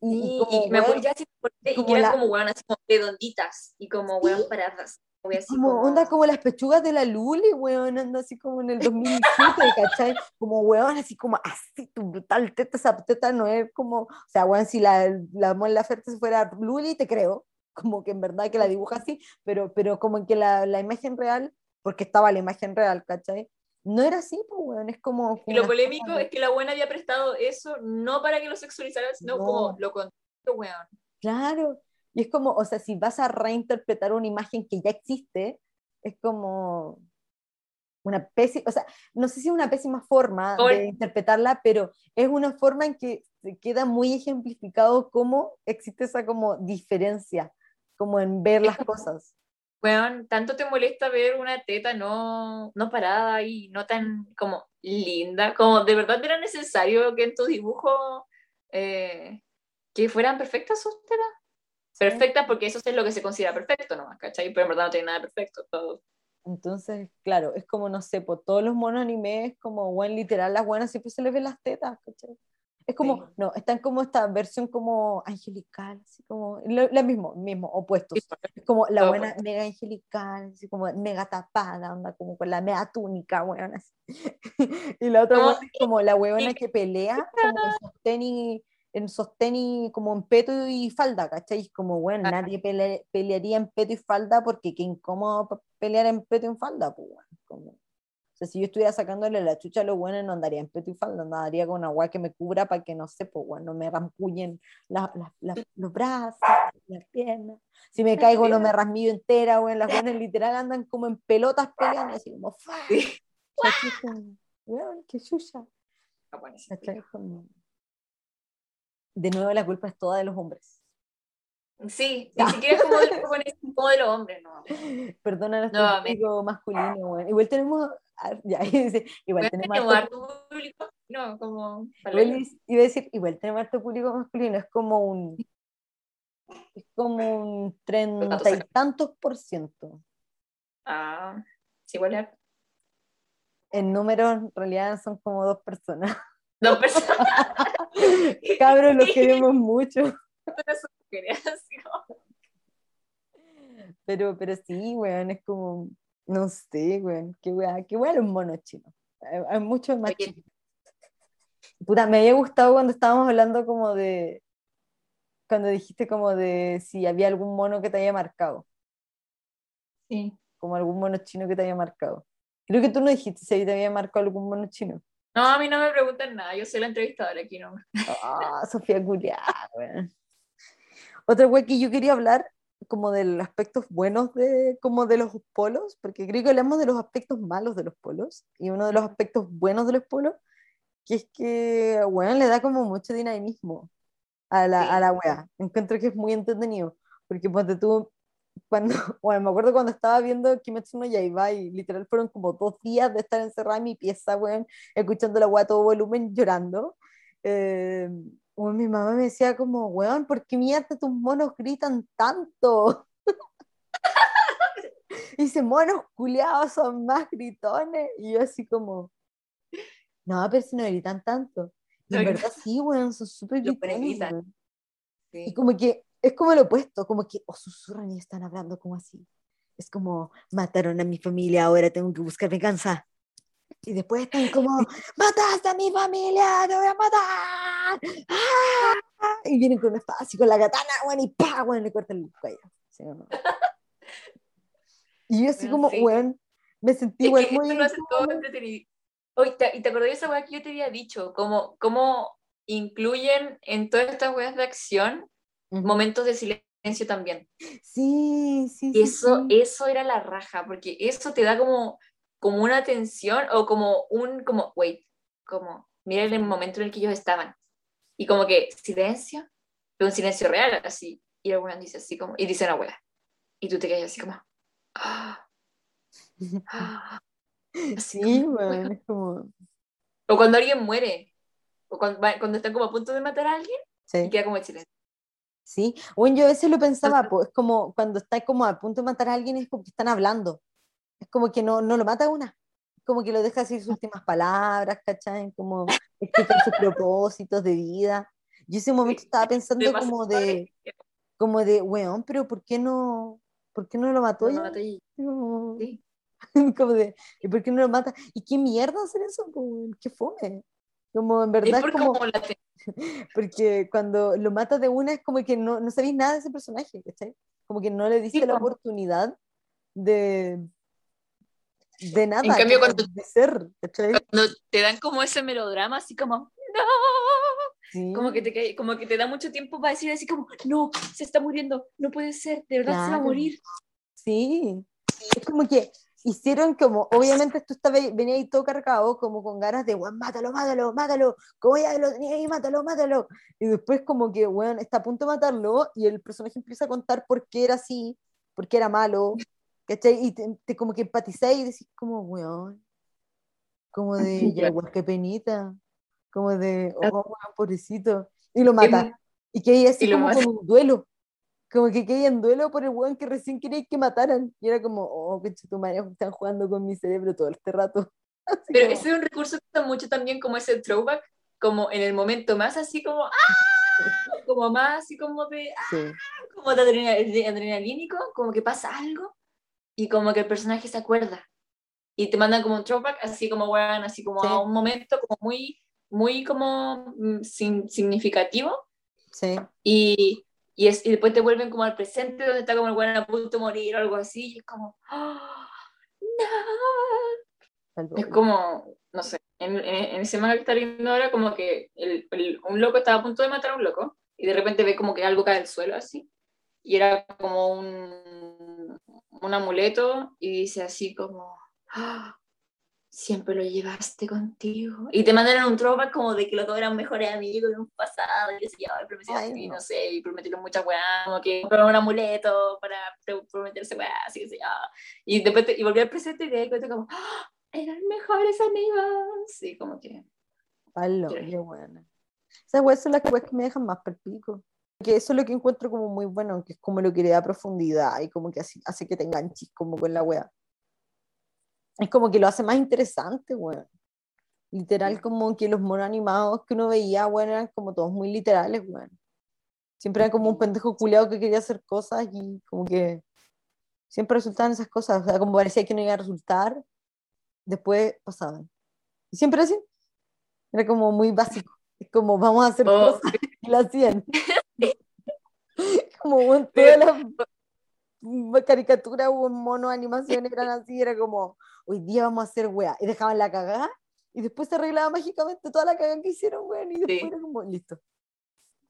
Y, Y, como, me acuerdo ya así, y como la- como weón, así como redonditas y como weón Sí. paradas. Así como, onda como las pechugas de la Luli, weón, anda así como en el 2007, ¿cachai? Como weón, así como así, tu brutal teta, esa teta no es como, o sea, weón, si la, la Mon Laferte fuera Luli, te creo, como que en verdad que la dibuja así, pero, pero como que la, la imagen real, porque estaba la imagen real, ¿cachai? No era así, pues, weón, es como... Y lo polémico de- es que la buena había prestado eso no para que lo sexualizaran, sino No. como lo contrario, weón. Claro, y es como, o sea, si vas a reinterpretar una imagen que ya existe, es como una pésima, o sea, no sé si es una pésima forma Ol- de interpretarla, pero es una forma en que queda muy ejemplificado cómo existe esa como diferencia, como en ver las cosas. Weón, tanto te molesta ver una teta no, no parada y no tan como linda, como de verdad era necesario que en tu dibujo eh, que fueran perfectas sus tetas. Perfectas porque eso es lo que se considera perfecto nomás, ¿cachai? Pero en verdad no tiene nada de perfecto. Todo. Entonces, claro, es como, no sé, por todos los monos animes, como, bueno, literal, las buenas siempre se les ven las tetas, ¿cachai? Es como, Sí. no, están como esta versión como angelical, así como, lo, lo mismo, mismo, opuestos. Es como la buena opuesto. mega angelical, así como mega tapada, onda como con la mega túnica, weón, así. y la otra No, es como la weona y- que pelea, como en sostén y, en sostén y como en peto y falda, ¿cachai? Como, bueno, Ajá. nadie pele- pelearía en peto y falda porque qué incómodo pelear en peto y en falda, pues, weón, como... O sea, si yo estuviera sacándole la chucha a los buenos, no andaría en peto y falda, andaría con agua que me cubra para que, no sé, pues, bueno, no me rampuñen la- la- la- los brazos, las piernas. Si me caigo, no me rasmillo entera, weón. Las buenas literal andan como en pelotas peleando, así como, ¡fa! Qué chucha. Como- De nuevo, la culpa es toda de los hombres. Sí, ni siquiera es como de, los japoneses, como de los hombres, no. Perdona nuestro No, me- masculino, weón. Igual tenemos, ah, ya, dice, igual tenemos harto público, no, como iba a decir, igual tenemos harto público masculino, es como un es como un treinta y tantos por ciento. Ah, sí, igual es En números, en realidad son como dos personas. Dos personas Cabros, los queremos mucho. Pero, pero sí, weón, es como, no sé, weón, qué weá, qué weá los monos chinos. Hay, hay muchos más Oye. chinos. Puta, me había gustado cuando estábamos hablando como de, cuando dijiste como de si había algún mono que te haya marcado. Sí. como algún mono chino que te haya marcado. Creo que tú no dijiste si te había marcado algún mono chino. No, a mí no me preguntan nada, yo soy la entrevistadora aquí, ¿no? Ah, Sofía weón. Otra wea que yo quería hablar como de los aspectos buenos de como de los polos, porque creo que hablamos de los aspectos malos de los polos, y uno de los aspectos buenos de los polos, que es que, bueno, le da como mucho dinamismo a la, Sí. a la wea. Encuentro que es muy entretenido, porque ponte tú, cuando, bueno, me acuerdo cuando estaba viendo Kimetsu no Yaiba y literal fueron como dos días de estar encerrada en mi pieza, weón, escuchando la wea a todo volumen, llorando. Eh, weón, mi mamá me decía como, weón, ¿por qué mierda tus monos gritan tanto? y dice, monos culiados son más gritones. Y yo así como, no, pero si no gritan tanto. Y en verdad sí, weón, son súper gritones. weón. Y Sí. como que es como lo opuesto, como que o susurran y están hablando como así. Es como, mataron a mi familia, ahora tengo que buscar venganza. Y después están como, mataste a mi familia, te voy a matar. ¡Ah! Y vienen con una espada así con la katana, weón, y pa, weón, le cortan el cuello. ¿Sí o no? Y yo así Bueno, como, sí. me sentí que muy... eso lo hace todo entretenido. Oye, ¿te- ¿y te acordás de esa weá que yo te había dicho? Como, cómo incluyen en todas estas weas de acción momentos de silencio también. Sí, sí, Y sí. eso, sí. eso era la raja, porque eso te da como, como una tensión o como un, como, wait, como, mira el momento en el que ellos estaban. Y como que silencio, pero un silencio real, así. Y alguna dice así como, y dice una wea. Y tú te quedas así como, ah, ah. Así Sí, como, weón, es como... O cuando alguien muere, o cuando, cuando están como a punto de matar a alguien, Sí. y queda como el silencio. Sí, bueno, yo a veces lo pensaba, Entonces- po, es como cuando está como a punto de matar a alguien, es como que están hablando. Es como que no, no lo mata una. Como que lo deja decir sus últimas palabras, ¿cachai? Como explicar sus propósitos de vida. Yo ese momento estaba pensando demasiado como de, como de, weón, pero ¿por qué no, por qué no lo mató No, ya? Como, sí. como de, ¿y por qué no lo mata? ¿Y qué mierda hacer eso? ¿Qué fome? Como en verdad Es como, como la porque cuando lo matas de una es como que no, no sabéis nada de ese personaje, ¿cachai? Como que no le diste Sí, la po. oportunidad de, de nada, En cambio, cuando- de ser, cuando te dan como ese melodrama, así como, no, Sí, como que te, como que te da mucho tiempo para decir así como, no, se está muriendo, no puede ser, de verdad se va a Claro. morir. sí. Es como que hicieron como, obviamente tú estabas, venía ahí todo cargado, como con ganas de, weón, mátalo, mátalo, mátalo, como ya lo tenía ahí, mátalo, mátalo. Y después como que, weón, está a punto de matarlo y el personaje empieza a contar por qué era así, por qué era malo, ¿cachai? Y te, te como que empatizáis y decís como, weón, como de, ya, igual qué penita, como de, oh, weón, pobrecito. Y lo mata. Y que ella así como con un duelo. Como que quedé en duelo por el weón que recién quería que mataran. Y era como, oh, que tu madre, están jugando con mi cerebro todo este rato. Así Pero como, ese es un recurso que usa mucho también como ese throwback, como en el momento más así como, ¡ah! Como más así como de, ¡ah! sí, como de adrenalínico, como que pasa algo y como que el personaje se acuerda. Y te mandan como un throwback, así como, bueno, así como Sí. a un momento como muy, muy como mm, sin- significativo. sí. Y, y, es, y después te vuelven como al presente, donde está como el bueno a punto de morir o algo así. Y es como, ¡ah! ¡No! Es como, no sé, en, en, en ese manga que está viendo ahora, como que el, el- un loco estaba a punto de matar a un loco y de repente ve como que algo cae al suelo así. Y era como un, un amuleto y dice así como, "Ah, siempre lo llevaste contigo. Y te mandan un throwback como de que los dos eran mejores amigos en un pasado y se Ay, y no. sé, y prometieron muchas weas, como que compraron un amuleto para pro- prometerse weas, así que se Y después te- y volví al presente y te cuenta como, "Ah, eran mejores amigos. Sí, como que. Palo, qué buena. Esas weas son las weas que me dejan más perpico. Que eso es lo que encuentro como muy bueno, que es como lo que le da profundidad y como que así, hace que te enganches como con la wea. Es como que lo hace más interesante, weón. Literal, como que los monos animados que uno veía, weón, eran como todos muy literales, weón. Siempre era como un pendejo culiado que quería hacer cosas y como que siempre resultaban esas cosas. O sea, como parecía que no iba a resultar, después pasaban. Y siempre así. Era como muy básico. Es como, vamos a hacer Oh, cosas y lo hacían. como bueno, todas las caricaturas o mono animaciones eran así, era como, hoy día vamos a hacer wea. Y dejaban la cagada y después se arreglaba mágicamente toda la cagada que hicieron, weón. Y después Sí. era como, listo.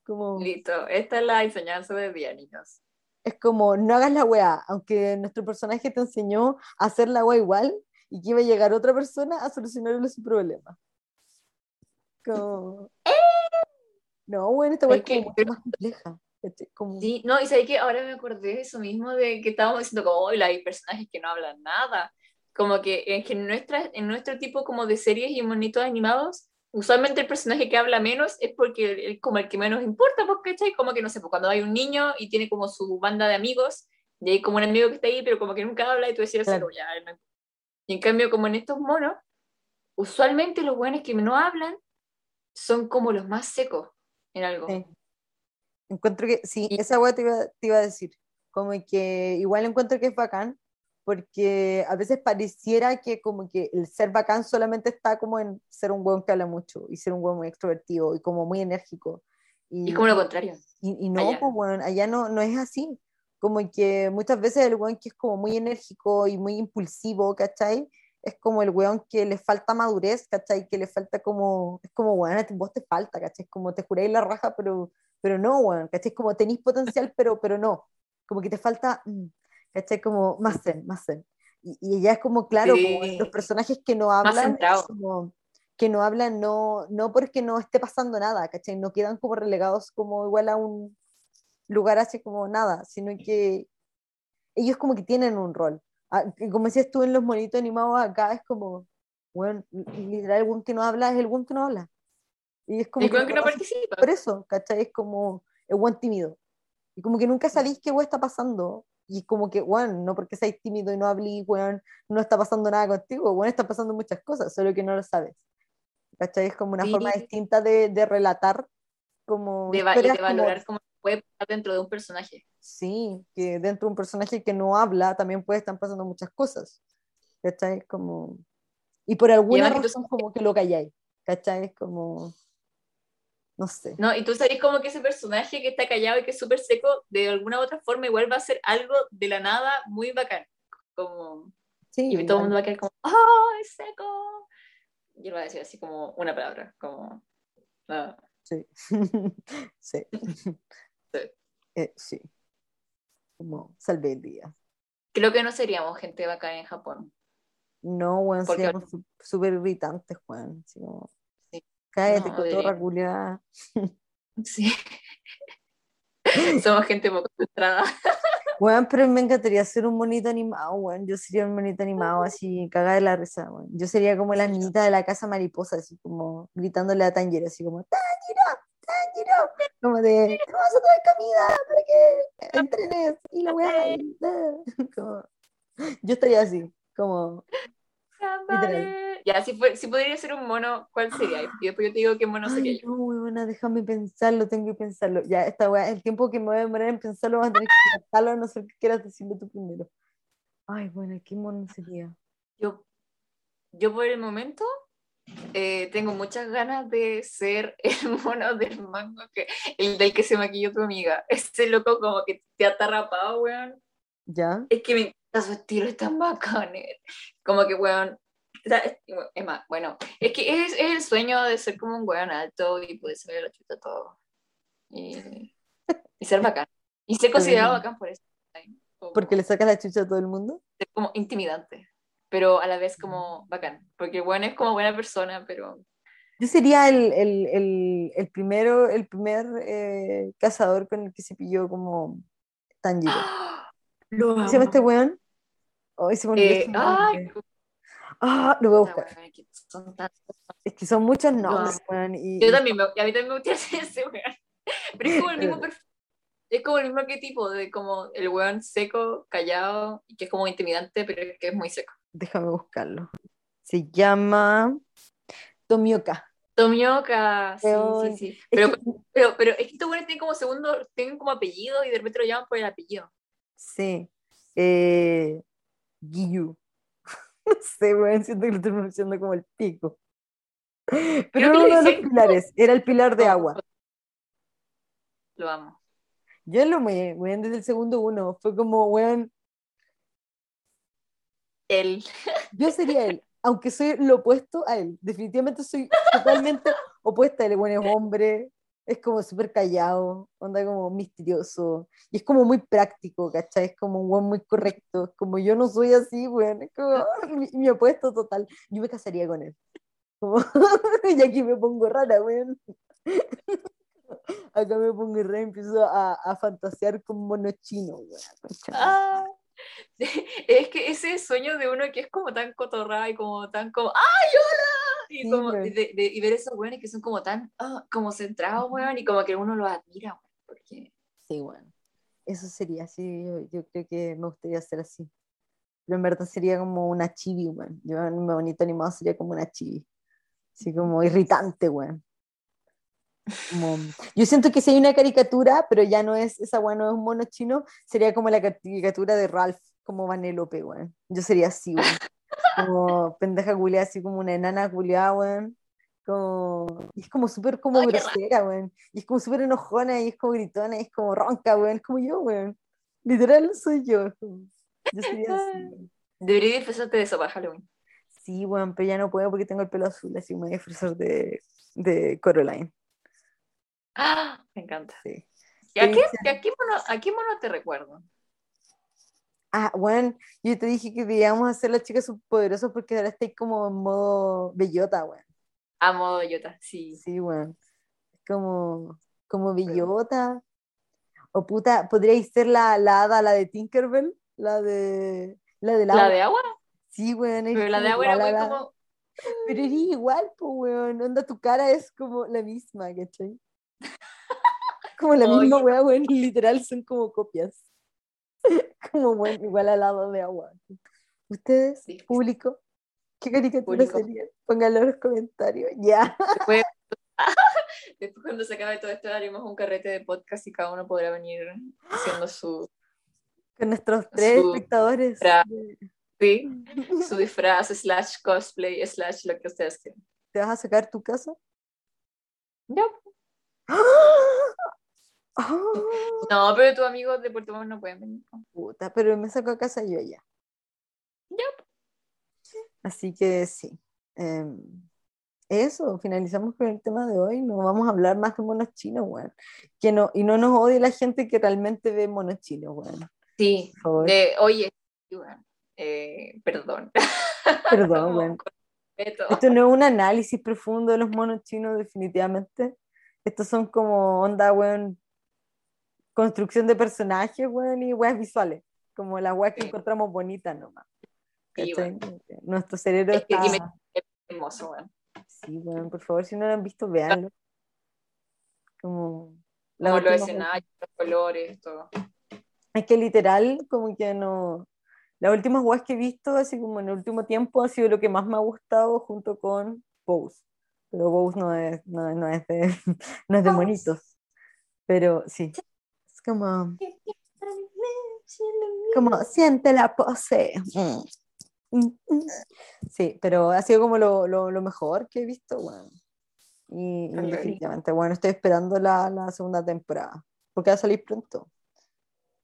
Como, listo. Esta es la enseñanza de Diánicos. es como, no hagas la wea, aunque nuestro personaje te enseñó a hacer la wea igual y que iba a llegar otra persona a solucionarle su problema. Como... No, bueno, esta wea es que- como mucho más compleja. Como... Sí, no, y sabes que ahora me acordé de eso mismo, de que estábamos diciendo como, hoy hay personajes que no hablan nada. Como que, es que en, nuestra, en nuestro tipo como de series y monitos animados, usualmente el personaje que habla menos es porque es como el que menos importa, porque ¿cachai? Como que no sé, pues cuando hay un niño y tiene como su banda de amigos, y hay como un amigo que está ahí, pero como que nunca habla, y tú decías, Claro. ya, no importa". Y en cambio, como en estos monos, usualmente los buenos que no hablan son como los más secos en algo. Sí. Encuentro que, sí, Y- esa wea te iba, te iba a decir. Como que igual encuentro que es bacán, porque a veces pareciera que como que el ser bacán solamente está como en ser un weón que habla mucho y ser un weón muy extrovertido y como muy enérgico. Y es como lo contrario. Y, y no, allá. pues bueno, allá no, no es así. Como que muchas veces el weón que es como muy enérgico y muy impulsivo, ¿cachai? Es como el weón que le falta madurez, ¿cachai? Que le falta como, es como, ti- vos te falta, ¿cachai? Es como te juráis la raja, pero, pero no, weón, ¿cachai? Como tenéis potencial, pero, pero no. Como que te falta, mm, ¿cachai? Como más zen, más zen. Y, y ella es como, claro, como Sí. los personajes que no hablan, como, que no hablan no, no porque no esté pasando nada, ¿cachai? No quedan como relegados como igual a un lugar así como nada, sino que ellos como que tienen un rol. Ah, como decías tú en los monitos animados acá, es como, bueno, literal, el que no habla es el que no habla. Y es como El weón que no participa. por eso, ¿cachai? Es como el buen tímido. Y como que nunca salís qué weón está pasando. Y es como que, weón, no porque seáis tímido y no hablís, weón, no está pasando nada contigo, weón, está pasando muchas cosas, solo que no lo sabes. ¿Cachai? Es como una Sí. forma distinta de, de relatar como De, y de como- valorar cómo puede pasar dentro de un personaje. Sí, que dentro de un personaje que no habla también puede estar pasando muchas cosas. ¿Cachai? Como... Y por alguna que tú- razón como que lo calláis. ¿Cachai? Es como... No sé. ¿no? Y tú sabes como que ese personaje que está callado y que es súper seco, de alguna u otra forma igual va a ser algo de la nada muy bacán. Como... Sí, Y todo el mundo va a quedar como, ¡oh, es seco! Y él va a decir así como una palabra, como... ah, Sí. sí. Sí. Eh, sí. Como salvé el día. Creo que no seríamos gente bacán en Japón. No, weón, Porque- seríamos su- súper irritantes, como, Sí. Cállate, No, cotorra culiada. Sí. Somos gente poco frustrada. Weón, pero me encantaría ser un monito animado, weón. Yo sería un monito animado así, cagada de la risa, weón. Yo sería como la niñita de la casa mariposa, así como gritándole a Tanjiro, así como, Tanjiro, Tanjiro, como de, te vamos a traer comida para que entrenes y la weá. como- Yo estaría así, como, Literal. Ya, si, fue, si podría ser un mono, ¿cuál sería? Y después yo te digo qué mono sería Ay, yo. no, weona, déjame pensarlo, tengo que pensarlo. Ya, esta weá, el tiempo que me voy a demorar en pensarlo, vas a tener que a no ser que quieras decirlo tú primero. Ay, bueno, ¿qué mono sería? Yo, yo por el momento eh, tengo muchas ganas de ser el mono del mango, que, el del que se maquilló tu amiga. Ese loco como que te ha atarrapado, weón. ¿Ya? Es que me su estilo, es tan bacán. Como que, weón. Es más, bueno, es que es, es el sueño de ser como un weón alto y poder a la chuta todo. Y, y ser bacán. Y ser considerado bacán por eso. ¿Porque le sacas la chucha a todo el mundo? ser como intimidante, pero a la vez como bacán. Porque weón es como buena persona, pero. Yo sería el, el, el, el primero, el primer eh, cazador con el que se pilló como Tanjiro. ¿Cómo se llama este weón? Ay, se me olvidó Eh. Ah, lo voy a buscar. que son Es que son muchos nombres, weón. Y, Yo también, me, a mí también me gusta ese weón. Pero es como el mismo perfil. Es como el mismo arquetipo de como el weón seco, callado, y que es como intimidante, pero que es muy seco. Déjame buscarlo. Se llama Tomioka. Tomioka, sí, sí, sí. Es Pero, que- pero, pero es que estos weones tienen como segundo, tienen como apellido y de repente lo llaman por el apellido. sí. Eh, Giyu. No sé, weón, siento que lo estoy pronunciando como el pico. Pero era uno de los pilares, era el pilar de agua. Lo amo. Yo lo me, weón, desde el segundo uno. Fue como, weón, Él. yo sería él, aunque soy lo opuesto a él. Definitivamente soy totalmente opuesta a él. Weón, es hombre, es como súper callado, onda como misterioso. Y es como muy práctico, ¿cachai? Es como un weón muy correcto. Es como yo no soy así, weón. Es como mi, mi opuesto total. Yo me casaría con él. Como, y aquí me pongo rara, weón. Acá me pongo rara y empiezo a, a fantasear con mono chino, weón. Ah, es que ese sueño de uno que es como tan cotorrada y como tan como ¡Ay, hola! Y, como, weón. de- de- y ver esos weones que son como tan ah, como centrados, weón, y como que uno los admira, weón, porque Sí, bueno. Eso sería, sí, yo, yo creo que me gustaría ser así. Pero en verdad sería como una chibi, weón. Yo en mi bonito animado sería como una chibi. Así como irritante, weón. Como- yo siento que si hay una caricatura, pero ya no es, esa weón no es un mono chino, sería como la caricatura de Ralph, como Vanellope, weón. Yo sería así, weón. Como pendeja culiada, así como una enana culiada, weón. Como, y es como súper como Ay, grosera, weón. Y es como súper enojona, y es como gritona, y es como ronca, weón. Es como yo, weón. Literal soy yo. Yo sería así, debería disfrazarte de eso para Halloween. Sí, weón, pero ya no puedo porque tengo el pelo azul, así me voy a disfrazar de, de Coraline. ¡Ah! Me encanta. Sí. ¿Y a ¿Qué a qué mono, a qué mono te recuerdo? Ah, weón, yo te dije que debíamos hacer las chicas subpoderosas porque ahora estoy como en modo bellota, weón. A modo Yota, sí. Sí, weón. Como, como bellota. O puta, podríais ser la, la hada, la de Tinkerbell, la de la del ¿La agua. de agua? Sí, weón. Pero la de agua era la- como. Pero eres igual, pues, weón. Onda, tu cara es como la misma, ¿cachai? Como la misma weá, weón. Literal, son como copias. Como, weón, igual al lado de agua. ¿Ustedes, Sí. público? ¿Qué caricatura Público. sería? Pónganlo en los comentarios. Ya. Después Después cuando se acabe todo esto haremos un carrete de podcast y cada uno podrá venir haciendo su, Con nuestros tres Su- espectadores. Sí, su disfraz, slash cosplay, slash lo que ustedes quieran. ¿Te vas a sacar tu casa? Ya. ¡Ah! No, pero tus amigos de Puerto Montt no pueden venir. Puta, pero me saco a casa yo ya. Ya. Así que sí. Em, eso, finalizamos con el tema de hoy. No vamos a hablar más de monos chinos, weón. Que no, y no nos odie la gente que realmente ve monos chinos, weón. Sí, de, oye, bueno, eh, perdón. Perdón, weón. Esto no es un análisis profundo de los monos chinos, definitivamente. Estos son como onda, weón, construcción de personajes, weón, y weas visuales. Como las weas que Sí. encontramos bonitas nomás. Sí, ¿cachai? Nuestro cerebro Es que está... Hermoso, weón. Sí, weón, por favor, si no lo han visto, véanlo. Como... la Como los escenarios, los colores, todo. Es que literal, como que no... Las últimas weas que he visto, así como en el último tiempo, ha sido lo que más me ha gustado junto con Pose. Pero Pose no es, no, no es de, no es de monitos. Pero sí. Como... Como siente la pose. Mm. Mm, mm. Sí, pero ha sido como lo, lo, lo mejor que he visto, bueno. Y, y definitivamente, bueno, estoy esperando la, la segunda temporada, porque va a salir pronto.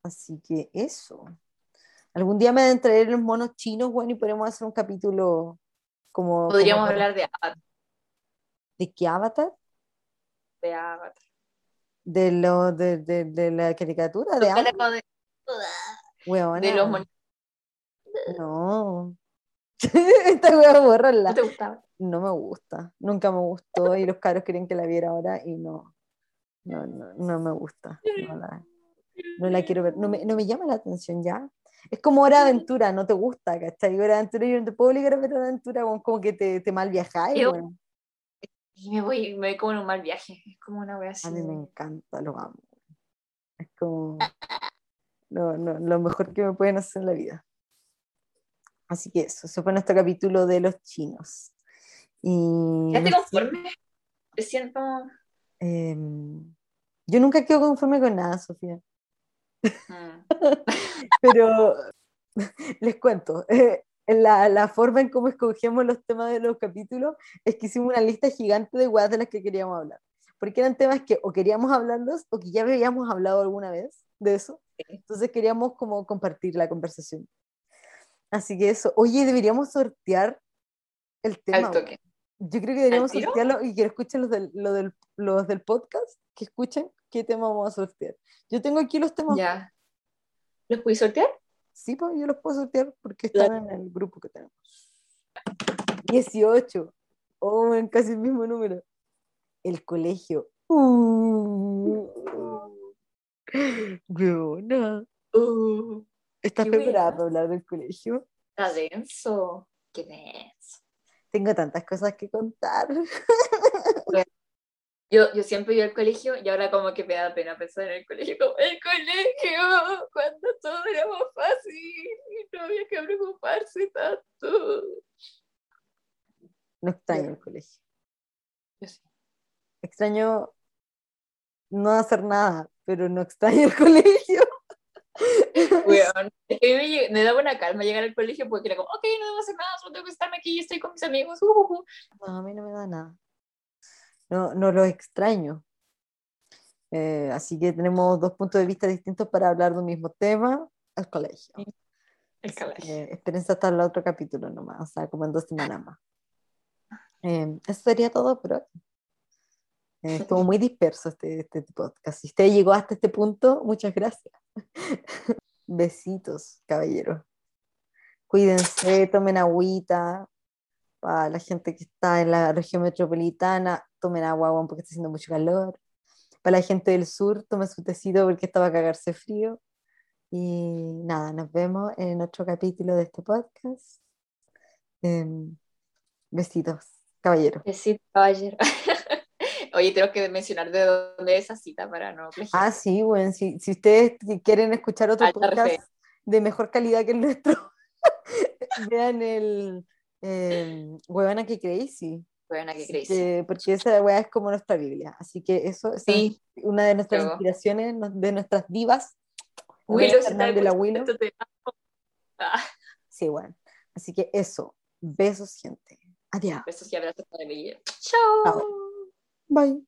Así que eso. Algún día me entraré en los monos chinos, bueno, y podremos hacer un capítulo como... Podríamos como- hablar de Avatar. ¿De qué avatar? De Avatar. De, lo, de, de, de la caricatura de de, Weona. de los monitos. No. Esta wea borrarla. ¿No te gustaba? No me gusta, nunca me gustó y los caros querían que la viera ahora y no, no, no, no me gusta, no la, no la quiero ver, no me, no me llama la atención ya. Es como Hora de Aventura, no te gusta, ¿cachai? Hora de Aventura yo no te puedo obligar a ver Hora Aventura, como, que te, te mal viajáis. Y me voy, me voy como en un mal viaje. Es como una wea así. A mí me encanta, lo amo. Es como lo, lo- lo mejor que me pueden hacer en la vida. Así que eso, eso fue nuestro capítulo de los chinos. Y ¿Ya te conforme? Te siento. em, yo nunca quedo conforme con nada, Sofía. mm, Pero les cuento, eh, la, la forma en cómo escogíamos los temas de los capítulos es que hicimos una lista gigante de weas de las que queríamos hablar. Porque eran temas que o queríamos hablarlos o que ya habíamos hablado alguna vez de eso. Entonces queríamos como compartir la conversación. Así que eso, oye, deberíamos sortear el tema. Yo creo que deberíamos sortearlo y que escuchen los del, lo del- los del podcast, que escuchen qué tema vamos a sortear. Yo tengo aquí los temas Ya. ¿Los pude sortear? Sí, pues yo los puedo sortear porque están en el grupo que tenemos. 18. Oh, en casi el mismo número. El colegio. Uh. Weona. Uh, ¿Estás Qué preparada buena. para hablar del colegio? está denso. Qué denso. Tengo tantas cosas que contar. Yo, yo siempre iba al colegio y ahora como que me da pena pensar en el colegio. Como, el colegio, cuando todo era más fácil y no había que preocuparse tanto. No extraño el colegio. Yo sí. Extraño no hacer nada, pero no extraño el colegio. Mí me, me daba una calma llegar al colegio porque era como, ok, no debo hacer nada, solo tengo que estarme aquí y estoy con mis amigos. uh, uh, uh". No, a mí no me da nada. No, no lo extraño. Eh, así que tenemos dos puntos de vista distintos para hablar de un mismo tema, el colegio. El colegio. espérense hasta el otro capítulo nomás, o sea, como en dos semanas más. Eh, eso sería todo por hoy. Eh, estuvo muy disperso este, este podcast. Si usted llegó hasta este punto, muchas gracias. Besitos, caballero. Cuídense, tomen agüita. Para la gente que está en la región metropolitana, tomen agua porque está haciendo mucho calor. Para la gente del sur, tomen su tecito porque estaba a cagarse frío. Y nada, nos vemos en otro capítulo de este podcast. Em, besitos, caballero. Besito, caballero. Oye, tengo que mencionar de dónde es esa cita para no. Ah, sí, bueno, si, si ustedes quieren escuchar otro Alta podcast de mejor calidad que el nuestro, vean el eh, Huevona que Crazy. Qué Así crazy. que- porque esa weá es como nuestra Biblia. Así que eso esa Sí. es una de nuestras Luego. inspiraciones, de nuestras divas. Willow Fernández, la Willow. Ah, Sí, bueno. Así que eso. Besos, gente. Adiós. besos y abrazos para mí. Chao. Bye.